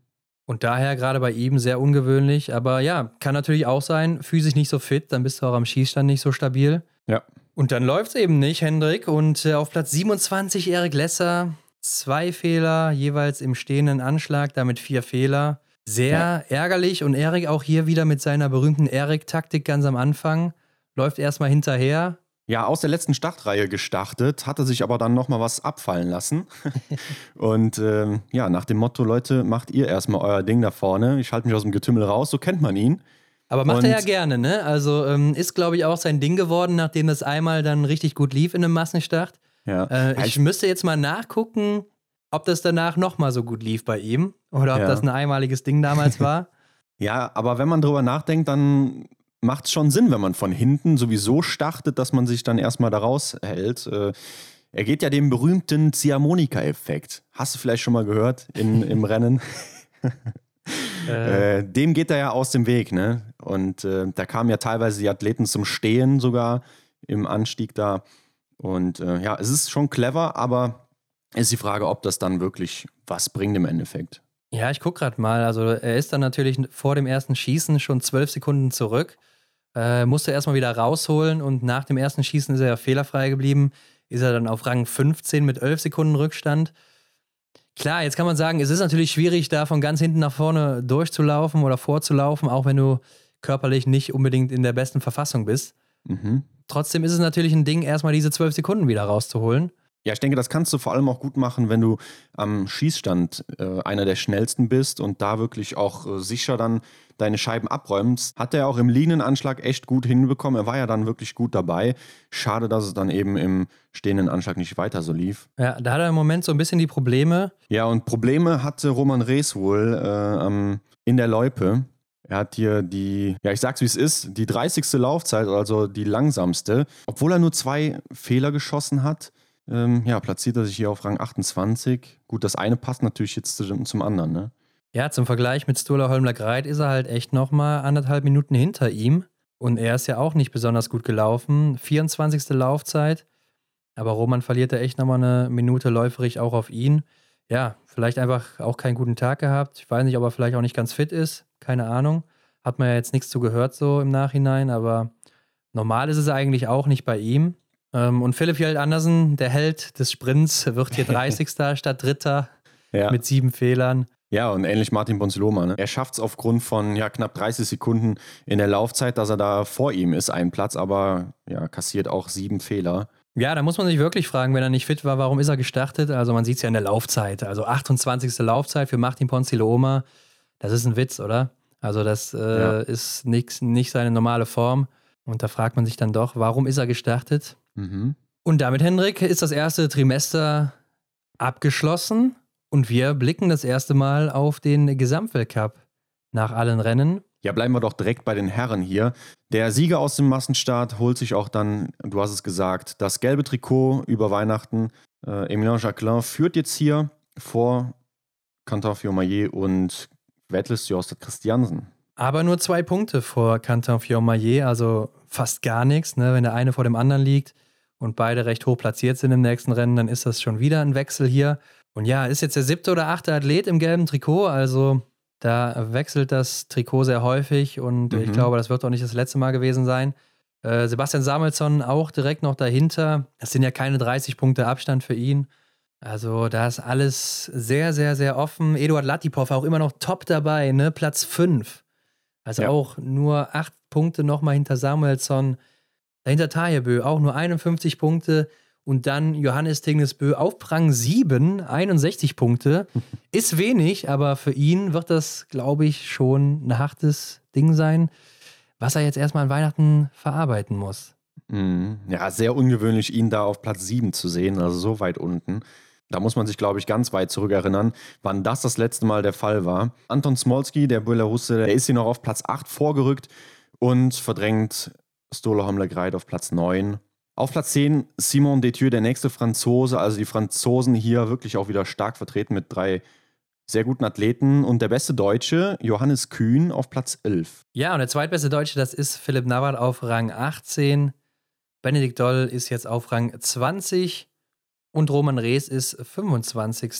Und daher gerade bei ihm sehr ungewöhnlich. Aber ja, kann natürlich auch sein, physisch nicht so fit, dann bist du auch am Schießstand nicht so stabil. Ja. Und dann läuft es eben nicht, Hendrik. Und äh, auf Platz 27 Erik Lesser, zwei Fehler, jeweils im stehenden Anschlag, damit vier Fehler. Sehr ja. ärgerlich und Erik auch hier wieder mit seiner berühmten Erik-Taktik ganz am Anfang. Läuft erstmal hinterher. Ja, aus der letzten Startreihe gestartet, hatte sich aber dann nochmal was abfallen lassen. [laughs] und ähm, ja, nach dem Motto, Leute, macht ihr erstmal euer Ding da vorne. Ich halte mich aus dem Getümmel raus, so kennt man ihn. Aber macht und er ja gerne, ne? Also ähm, ist, glaube ich, auch sein Ding geworden, nachdem das einmal dann richtig gut lief in einem Massenstart. Ja. Äh, ich müsste jetzt mal nachgucken, ob das danach nochmal so gut lief bei ihm oder ob ja. das ein einmaliges Ding damals war. [laughs] ja, aber wenn man drüber nachdenkt, dann macht es schon Sinn, wenn man von hinten sowieso startet, dass man sich dann erstmal da raushält. Äh, er geht ja dem berühmten Ziehharmonika-Effekt. Hast du vielleicht schon mal gehört in, im [laughs] Rennen? äh. Äh, dem geht er ja aus dem Weg, ne? Und äh, da kamen ja teilweise die Athleten zum Stehen sogar im Anstieg da. Und äh, ja, es ist schon clever, aber ist die Frage, ob das dann wirklich was bringt im Endeffekt. Ja, ich gucke gerade mal. Also er ist dann natürlich vor dem ersten Schießen schon zwölf Sekunden zurück. Äh, musste erstmal wieder rausholen und nach dem ersten Schießen ist er ja fehlerfrei geblieben. Ist er dann auf Rang 15 mit 11 Sekunden Rückstand. Klar, jetzt kann man sagen, es ist natürlich schwierig, da von ganz hinten nach vorne durchzulaufen oder vorzulaufen, auch wenn du körperlich nicht unbedingt in der besten Verfassung bist. Mhm. Trotzdem ist es natürlich ein Ding, erstmal diese zwölf Sekunden wieder rauszuholen. Ja, ich denke, das kannst du vor allem auch gut machen, wenn du am Schießstand äh, einer der schnellsten bist und da wirklich auch äh, sicher dann deine Scheiben abräumst. Hat er auch im liegenden Anschlag echt gut hinbekommen. Er war ja dann wirklich gut dabei. Schade, dass es dann eben im stehenden Anschlag nicht weiter so lief. Ja, da hat er im Moment so ein bisschen die Probleme. Ja, und Probleme hatte Roman Rees wohl äh, in der Loipe. Er hat hier die, ja, ich sag's wie es ist, die 30. Laufzeit, also die langsamste. Obwohl er nur zwei Fehler geschossen hat, ähm, ja, platziert er sich hier auf Rang 28. Gut, das eine passt natürlich jetzt zum anderen, ne? Ja, zum Vergleich mit Stola Holmler Greit ist er halt echt nochmal anderthalb Minuten hinter ihm. Und er ist ja auch nicht besonders gut gelaufen. 24. Laufzeit. Aber Roman verliert da echt nochmal eine Minute läuferig auch auf ihn. Ja, vielleicht einfach auch keinen guten Tag gehabt. Ich weiß nicht, ob er vielleicht auch nicht ganz fit ist. Keine Ahnung. Hat man ja jetzt nichts zu gehört so im Nachhinein. Aber normal ist es eigentlich auch nicht bei ihm. Ähm, und Philipp Jeld Andersen, der Held des Sprints, wird hier [laughs] 30. statt Dritter ja. mit sieben Fehlern. Ja, und ähnlich Martin Bonziloma. Ne? Er schafft es aufgrund von ja, knapp 30 Sekunden in der Laufzeit, dass er da vor ihm ist, einen Platz, aber ja, kassiert auch sieben Fehler. Ja, da muss man sich wirklich fragen, wenn er nicht fit war, warum ist er gestartet? Also man sieht es ja in der Laufzeit. Also 28. Laufzeit für Martin Ponziloma. Das ist ein Witz, oder? Also das äh, ja. ist nix, nicht seine normale Form. Und da fragt man sich dann doch, warum ist er gestartet? Mhm. Und damit, Hendrik, ist das erste Trimester abgeschlossen und wir blicken das erste Mal auf den Gesamtweltcup nach allen Rennen. Ja, bleiben wir doch direkt bei den Herren hier. Der Sieger aus dem Massenstart holt sich auch dann, du hast es gesagt, das gelbe Trikot über Weihnachten. Äh, Emilien Jacquelin führt jetzt hier vor Quentin Fiormaillet und Wettles Jostet Christiansen. Aber nur zwei Punkte vor Quentin Fiormaillet, also fast gar nichts. Ne? Wenn der eine vor dem anderen liegt, und beide recht hoch platziert sind im nächsten Rennen, dann ist das schon wieder ein Wechsel hier. Und ja, ist jetzt der siebte oder achte Athlet im gelben Trikot, also da wechselt das Trikot sehr häufig und mhm. ich glaube, das wird auch nicht das letzte Mal gewesen sein. Äh, Sebastian Samuelsson auch direkt noch dahinter. Es sind ja keine 30 Punkte Abstand für ihn. Also da ist alles sehr, sehr, sehr offen. Eduard Latipov auch immer noch top dabei, ne? Platz 5. Also ja. auch nur acht Punkte nochmal hinter Samuelsson. Dahinter Tajebö auch nur 51 Punkte. Und dann Johannes Tingnesbö auf Rang 7, 61 Punkte. [laughs] Ist wenig, aber für ihn wird das, glaube ich, schon ein hartes Ding sein, was er jetzt erstmal an Weihnachten verarbeiten muss. Mhm. Ja, sehr ungewöhnlich, ihn da auf Platz 7 zu sehen, also so weit unten. Da muss man sich, glaube ich, ganz weit zurückerinnern, wann das das letzte Mal der Fall war. Anton Smolski, der Belarusse, der ist hier noch auf Platz 8 vorgerückt und verdrängt Stola Homlegreit auf Platz 9. Auf Platz 10 Simon Detieu, der nächste Franzose. Also die Franzosen hier wirklich auch wieder stark vertreten mit drei sehr guten Athleten. Und der beste Deutsche, Johannes Kühn, auf Platz 11. Ja, und der zweitbeste Deutsche, das ist Philipp Navrat auf Rang 18. Benedikt Doll ist jetzt auf Rang 20. Und Roman Rees ist 25.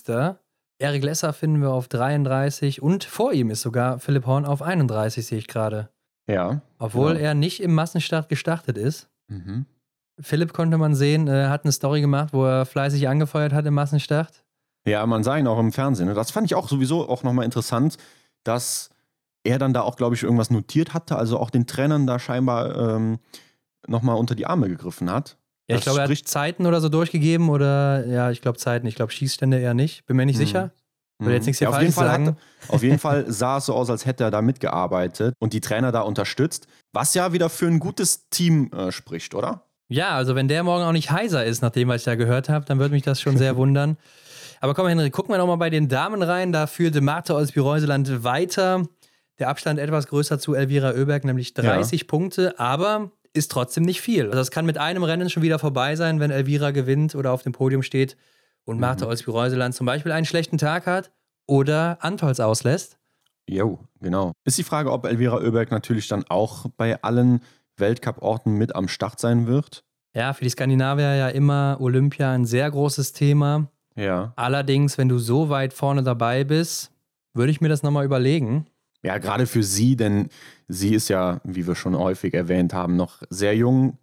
Erik Lesser finden wir auf 33. Und vor ihm ist sogar Philipp Horn auf 31, sehe ich gerade. Ja. Obwohl ja. er nicht im Massenstart gestartet ist. Mhm. Philipp konnte man sehen, äh, hat eine Story gemacht, wo er fleißig angefeuert hat im Massenstart. Ja, man sah ihn auch im Fernsehen. Ne? Das fand ich auch sowieso auch nochmal interessant, dass er dann da auch, glaube ich, irgendwas notiert hatte, also auch den Trainern da scheinbar ähm, nochmal unter die Arme gegriffen hat. Ja, ich glaube, er hat Zeiten oder so durchgegeben oder ja, ich glaube Zeiten, ich glaube Schießstände eher nicht. Bin mir nicht mhm. sicher. Will jetzt nichts hier auf, jeden Fall. Hat, auf jeden Fall sah es so aus, als hätte er da mitgearbeitet und die Trainer da unterstützt, was ja wieder für ein gutes Team äh, spricht, oder? Ja, also wenn der morgen auch nicht heiser ist, nach dem, was ich da gehört habe, dann würde mich das schon sehr [laughs] wundern. Aber komm, Henry, gucken wir nochmal bei den Damen rein. Da führte Martha aus Bireuseland weiter. Der Abstand etwas größer zu Elvira Oeberg, nämlich 30 ja. Punkte, aber ist trotzdem nicht viel. Also es kann mit einem Rennen schon wieder vorbei sein, wenn Elvira gewinnt oder auf dem Podium steht und Martha mhm. aus Bireuseland zum Beispiel einen schlechten Tag hat oder Antols auslässt. Jo, genau. Ist die Frage, ob Elvira Oeberg natürlich dann auch bei allen Weltcup-Orten mit am Start sein wird. Ja, für die Skandinavier ja immer Olympia ein sehr großes Thema. Ja. Allerdings, wenn du so weit vorne dabei bist, würde ich mir das nochmal überlegen. Ja, gerade für sie, denn sie ist ja, wie wir schon häufig erwähnt haben, noch sehr jung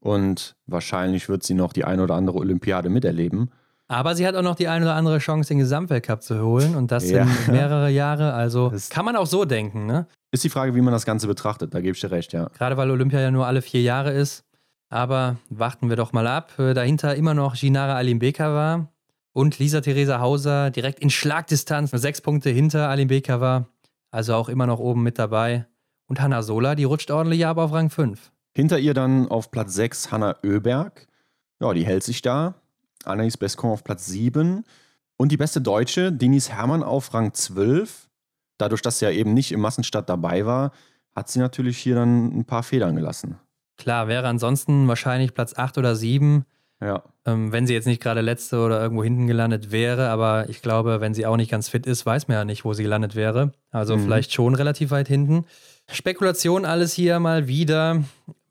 und wahrscheinlich wird sie noch die ein oder andere Olympiade miterleben. Aber sie hat auch noch die ein oder andere Chance, den Gesamtweltcup zu holen und das ja. sind mehrere Jahre. Also das kann man auch so denken, ne? Ist die Frage, wie man das Ganze betrachtet, da gebe ich dir recht, ja. Gerade weil Olympia ja nur alle vier Jahre ist. Aber warten wir doch mal ab. Äh, dahinter immer noch Ginara Alimbekova und Lisa Theresa Hauser direkt in Schlagdistanz, sechs Punkte hinter Alimbekova. Also auch immer noch oben mit dabei. Und Hanna Sola, die rutscht ordentlich ab auf Rang 5. Hinter ihr dann auf Platz 6 Hanna Oeberg. Ja, die hält sich da. Anaïs Bescon auf Platz 7. Und die beste Deutsche, Denise Herrmann auf Rang 12. Dadurch, dass sie ja eben nicht im Massenstart dabei war, hat sie natürlich hier dann ein paar Federn gelassen. Klar, wäre ansonsten wahrscheinlich Platz 8 oder 7. Ja. Ähm, wenn sie jetzt nicht gerade letzte oder irgendwo hinten gelandet wäre, aber ich glaube, wenn sie auch nicht ganz fit ist, weiß man ja nicht, wo sie gelandet wäre. Also mhm. vielleicht schon relativ weit hinten. Spekulation alles hier mal wieder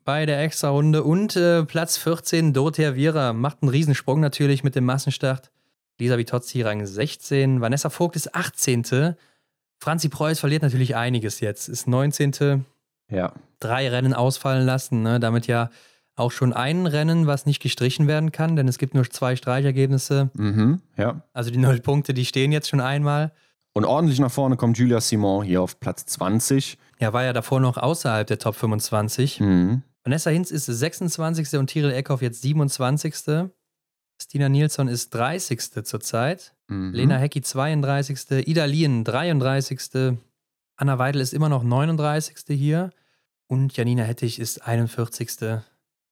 bei der Extra-Runde und äh, Platz 14, Dorothea Viera macht einen Riesensprung natürlich mit dem Massenstart. Lisa Vitozzi Rang 16, Vanessa Vogt ist 18. Franzi Preuß verliert natürlich einiges jetzt, ist 19. Ja. Drei Rennen ausfallen lassen, ne? damit ja auch schon ein Rennen, was nicht gestrichen werden kann, denn es gibt nur zwei Streichergebnisse. Mhm, ja. Also die null Punkte, die stehen jetzt schon einmal. Und ordentlich nach vorne kommt Julia Simon hier auf Platz 20. Ja, war ja davor noch außerhalb der Top 25. Mhm. Vanessa Hinz ist 26. und Tiril Eckhoff jetzt 27. Stina Nilsson ist 30. zurzeit. Mhm. Lena Hecki 32. Ida Lien 33. Anna Weidel ist immer noch 39. hier. Und Janina Hettich ist 41.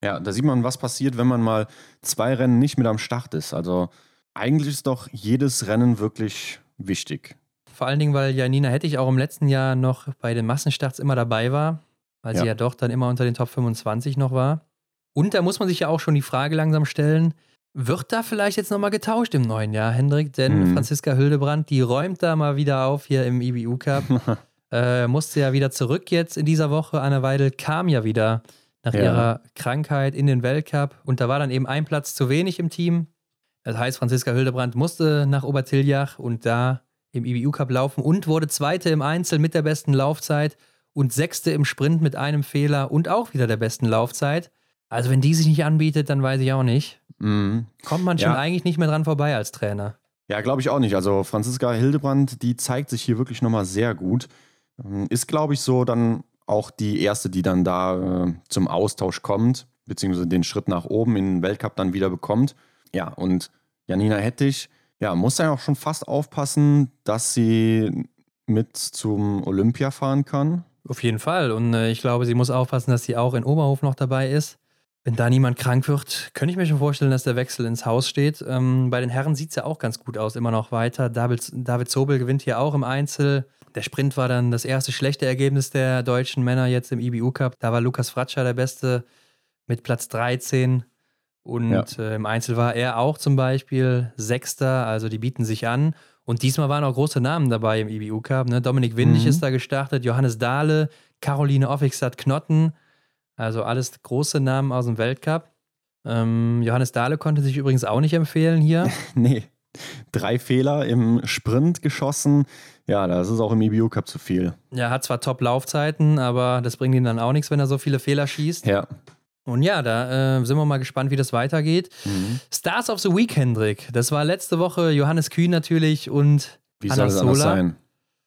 Ja, da sieht man, was passiert, wenn man mal zwei Rennen nicht mit am Start ist. Also eigentlich ist doch jedes Rennen wirklich wichtig. Vor allen Dingen, weil Janina Hettich auch im letzten Jahr noch bei den Massenstarts immer dabei war, weil ja. sie ja doch dann immer unter den Top 25 noch war. Und da muss man sich ja auch schon die Frage langsam stellen, wird da vielleicht jetzt nochmal getauscht im neuen Jahr, Hendrik? Denn mhm. Franziska Hildebrand, die räumt da mal wieder auf hier im IBU Cup. [laughs] äh, musste ja wieder zurück jetzt in dieser Woche. Anne Weidel kam ja wieder nach ja. ihrer Krankheit in den Weltcup. Und da war dann eben ein Platz zu wenig im Team. Das heißt, Franziska Hildebrand musste nach Obertiljach und da im IBU Cup laufen und wurde Zweite im Einzel mit der besten Laufzeit und Sechste im Sprint mit einem Fehler und auch wieder der besten Laufzeit. Also, wenn die sich nicht anbietet, dann weiß ich auch nicht. Mhm. Kommt man schon ja. eigentlich nicht mehr dran vorbei als Trainer. Ja, glaube ich auch nicht. Also, Franziska Hildebrand, die zeigt sich hier wirklich nochmal sehr gut. Ähm, ist, glaube ich, so dann auch die erste, die dann da äh, zum Austausch kommt, beziehungsweise den Schritt nach oben in den Weltcup dann wieder bekommt. Ja, und Janina Hettich, ja, muss dann auch schon fast aufpassen, dass sie mit zum Olympia fahren kann. Auf jeden Fall. Und äh, ich glaube, sie muss aufpassen, dass sie auch in Oberhof noch dabei ist. Wenn da niemand krank wird, könnte ich mir schon vorstellen, dass der Wechsel ins Haus steht. Ähm, bei den Herren sieht es ja auch ganz gut aus, immer noch weiter. David, David Zobel gewinnt hier auch im Einzel. Der Sprint war dann das erste schlechte Ergebnis der deutschen Männer jetzt im IBU Cup. Da war Lukas Fratscher der Beste mit Platz 13. Und ja. äh, im Einzel war er auch zum Beispiel Sechster. Also die bieten sich an. Und diesmal waren auch große Namen dabei im IBU Cup. Ne? Dominik Windig mhm. ist da gestartet, Johannes Dahle, Caroline Offigstadt Knotten. Also alles große Namen aus dem Weltcup. Ähm, Johannes Dahle konnte sich übrigens auch nicht empfehlen hier. [laughs] nee. Drei Fehler im Sprint geschossen. Ja, das ist auch im EBU Cup zu viel. Ja, hat zwar Top-Laufzeiten, aber das bringt ihm dann auch nichts, wenn er so viele Fehler schießt. Ja. Und ja, da äh, sind wir mal gespannt, wie das weitergeht. Mhm. Stars of the Week, Hendrik. Das war letzte Woche Johannes Kühn natürlich und wie Anna soll es Sola. sein?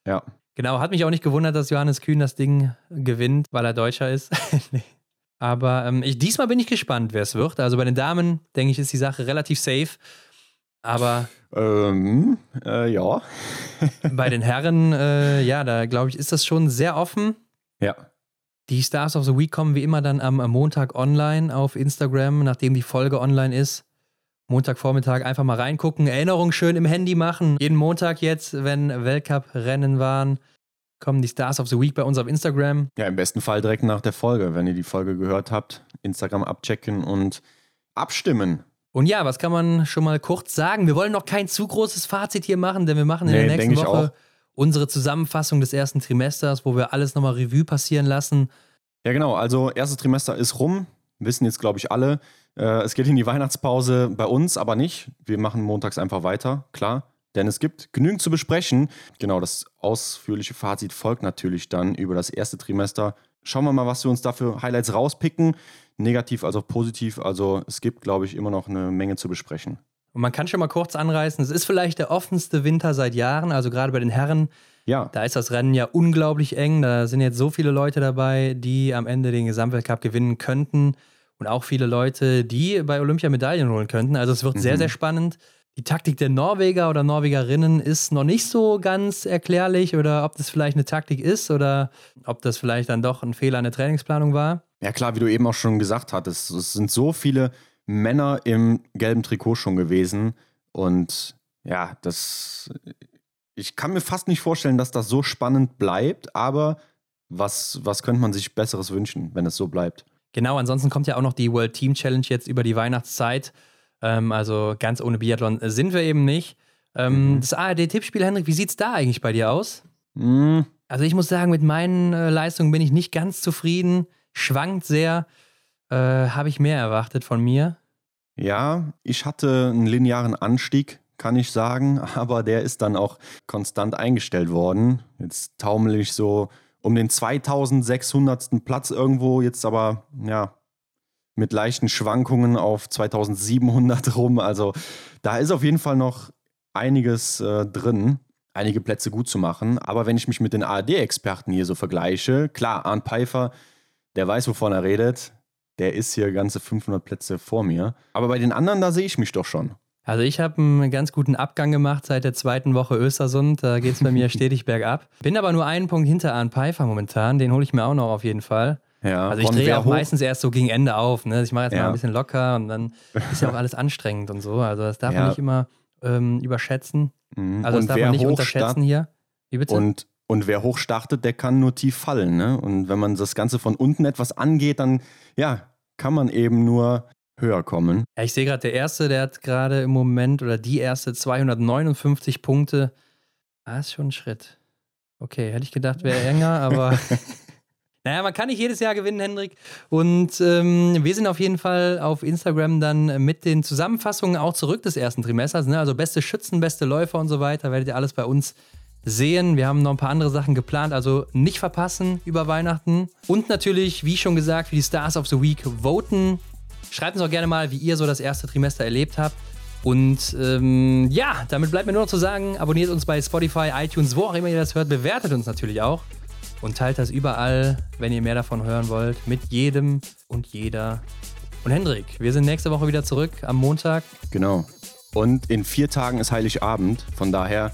Ja. Genau, hat mich auch nicht gewundert, dass Johannes Kühn das Ding gewinnt, weil er Deutscher ist. [laughs] nee. Aber ähm, ich, diesmal bin ich gespannt, wer es wird. Also bei den Damen, denke ich, ist die Sache relativ safe. Aber. Ähm, äh, ja. bei den Herren, äh, ja, da glaube ich, ist das schon sehr offen. Ja. Die Stars of the Week kommen wie immer dann am Montag online auf Instagram, nachdem die Folge online ist. Montagvormittag einfach mal reingucken, Erinnerungen schön im Handy machen. Jeden Montag jetzt, wenn Weltcup-Rennen waren, kommen die Stars of the Week bei uns auf Instagram. Ja, im besten Fall direkt nach der Folge, wenn ihr die Folge gehört habt, Instagram abchecken und abstimmen. Und ja, was kann man schon mal kurz sagen? Wir wollen noch kein zu großes Fazit hier machen, denn wir machen in nee, der nächsten Woche unsere Zusammenfassung des ersten Trimesters, wo wir alles nochmal Revue passieren lassen. Ja, genau. Also, erstes Trimester ist rum. Wissen jetzt, glaube ich, alle. Äh, es geht in die Weihnachtspause bei uns, aber nicht. Wir machen montags einfach weiter, klar. Denn es gibt genügend zu besprechen. Genau, das ausführliche Fazit folgt natürlich dann über das erste Trimester. Schauen wir mal, was wir uns dafür Highlights rauspicken. Negativ als auch positiv. Also es gibt, glaube ich, immer noch eine Menge zu besprechen. Und man kann schon mal kurz anreißen, es ist vielleicht der offenste Winter seit Jahren. Also gerade bei den Herren Ja. Da ist das Rennen ja unglaublich eng. Da sind jetzt so viele Leute dabei, die am Ende den Gesamtweltcup gewinnen könnten. Und auch viele Leute, die bei Olympia Medaillen holen könnten. Also es wird mhm. sehr, sehr spannend. Die Taktik der Norweger oder Norwegerinnen ist noch nicht so ganz erklärlich oder ob das vielleicht eine Taktik ist oder ob das vielleicht dann doch ein Fehler in der Trainingsplanung war. Ja klar, wie du eben auch schon gesagt hattest, es sind so viele Männer im gelben Trikot schon gewesen und ja, das ich kann mir fast nicht vorstellen, dass das so spannend bleibt, aber was, was könnte man sich Besseres wünschen, wenn es so bleibt? Genau, ansonsten kommt ja auch noch die World Team Challenge jetzt über die Weihnachtszeit. Ähm, also ganz ohne Biathlon sind wir eben nicht. Ähm, mhm. Das ARD-Tippspiel, Henrik, wie sieht es da eigentlich bei dir aus? Mhm. Also ich muss sagen, mit meinen äh, Leistungen bin ich nicht ganz zufrieden. Schwankt sehr. Äh, Habe ich mehr erwartet von mir? Ja, ich hatte einen linearen Anstieg, kann ich sagen, [laughs] aber der ist dann auch konstant eingestellt worden. Jetzt taumel ich so um den 2600. Platz irgendwo, jetzt aber ja mit leichten Schwankungen auf 2700 rum. Also da ist auf jeden Fall noch einiges äh, drin, einige Plätze gut zu machen. Aber wenn ich mich mit den ARD-Experten hier so vergleiche, klar, Arndt Pfeiffer, der weiß, wovon er redet. Der ist hier ganze 500 Plätze vor mir. Aber bei den anderen, da sehe ich mich doch schon. Also ich habe einen ganz guten Abgang gemacht seit der zweiten Woche Östersund. Da geht es bei mir [laughs] stetig bergab. Bin aber nur einen Punkt hinter Arndt Pfeiffer momentan. Den hole ich mir auch noch auf jeden Fall. Ja, also ich drehe auch hoch? meistens erst so gegen Ende auf. Ne? Ich mache jetzt ja. mal ein bisschen locker und dann ist ja auch alles anstrengend und so. Also das darf ja. man nicht immer ähm, überschätzen. Mhm. Also das und darf man nicht unterschätzen hier. Wie bitte? Und, und wer hoch startet, der kann nur tief fallen. Ne? Und wenn man das Ganze von unten etwas angeht, dann ja, kann man eben nur höher kommen. Ja, ich sehe gerade, der erste, der hat gerade im Moment oder die erste 259 Punkte. Ah, ist schon ein Schritt. Okay, hätte ich gedacht, wäre enger, aber [laughs] Naja, man kann nicht jedes Jahr gewinnen, Hendrik. Und ähm, wir sind auf jeden Fall auf Instagram dann mit den Zusammenfassungen auch zurück des ersten Trimesters. Ne? Also beste Schützen, beste Läufer und so weiter. Werdet ihr alles bei uns sehen. Wir haben noch ein paar andere Sachen geplant, also nicht verpassen über Weihnachten. Und natürlich, wie schon gesagt, für die Stars of the Week voten. Schreibt uns auch gerne mal, wie ihr so das erste Trimester erlebt habt. Und ähm, ja, damit bleibt mir nur noch zu sagen, abonniert uns bei Spotify, iTunes, wo auch immer ihr das hört, bewertet uns natürlich auch und teilt das überall, wenn ihr mehr davon hören wollt, mit jedem und jeder. Und Hendrik, wir sind nächste Woche wieder zurück am Montag. Genau. Und in vier Tagen ist Heiligabend. Von daher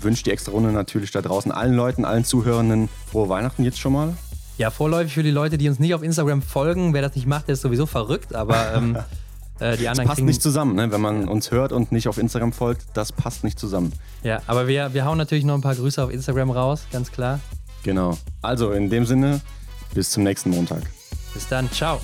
wünscht die extra Runde natürlich da draußen allen Leuten, allen Zuhörenden frohe Weihnachten jetzt schon mal. Ja, vorläufig für die Leute, die uns nicht auf Instagram folgen. Wer das nicht macht, der ist sowieso verrückt, aber ähm, [laughs] äh, die anderen. Das passt nicht zusammen, ne? wenn man uns hört und nicht auf Instagram folgt, das passt nicht zusammen. Ja, aber wir, wir hauen natürlich noch ein paar Grüße auf Instagram raus, ganz klar. Genau. Also in dem Sinne, bis zum nächsten Montag. Bis dann, ciao.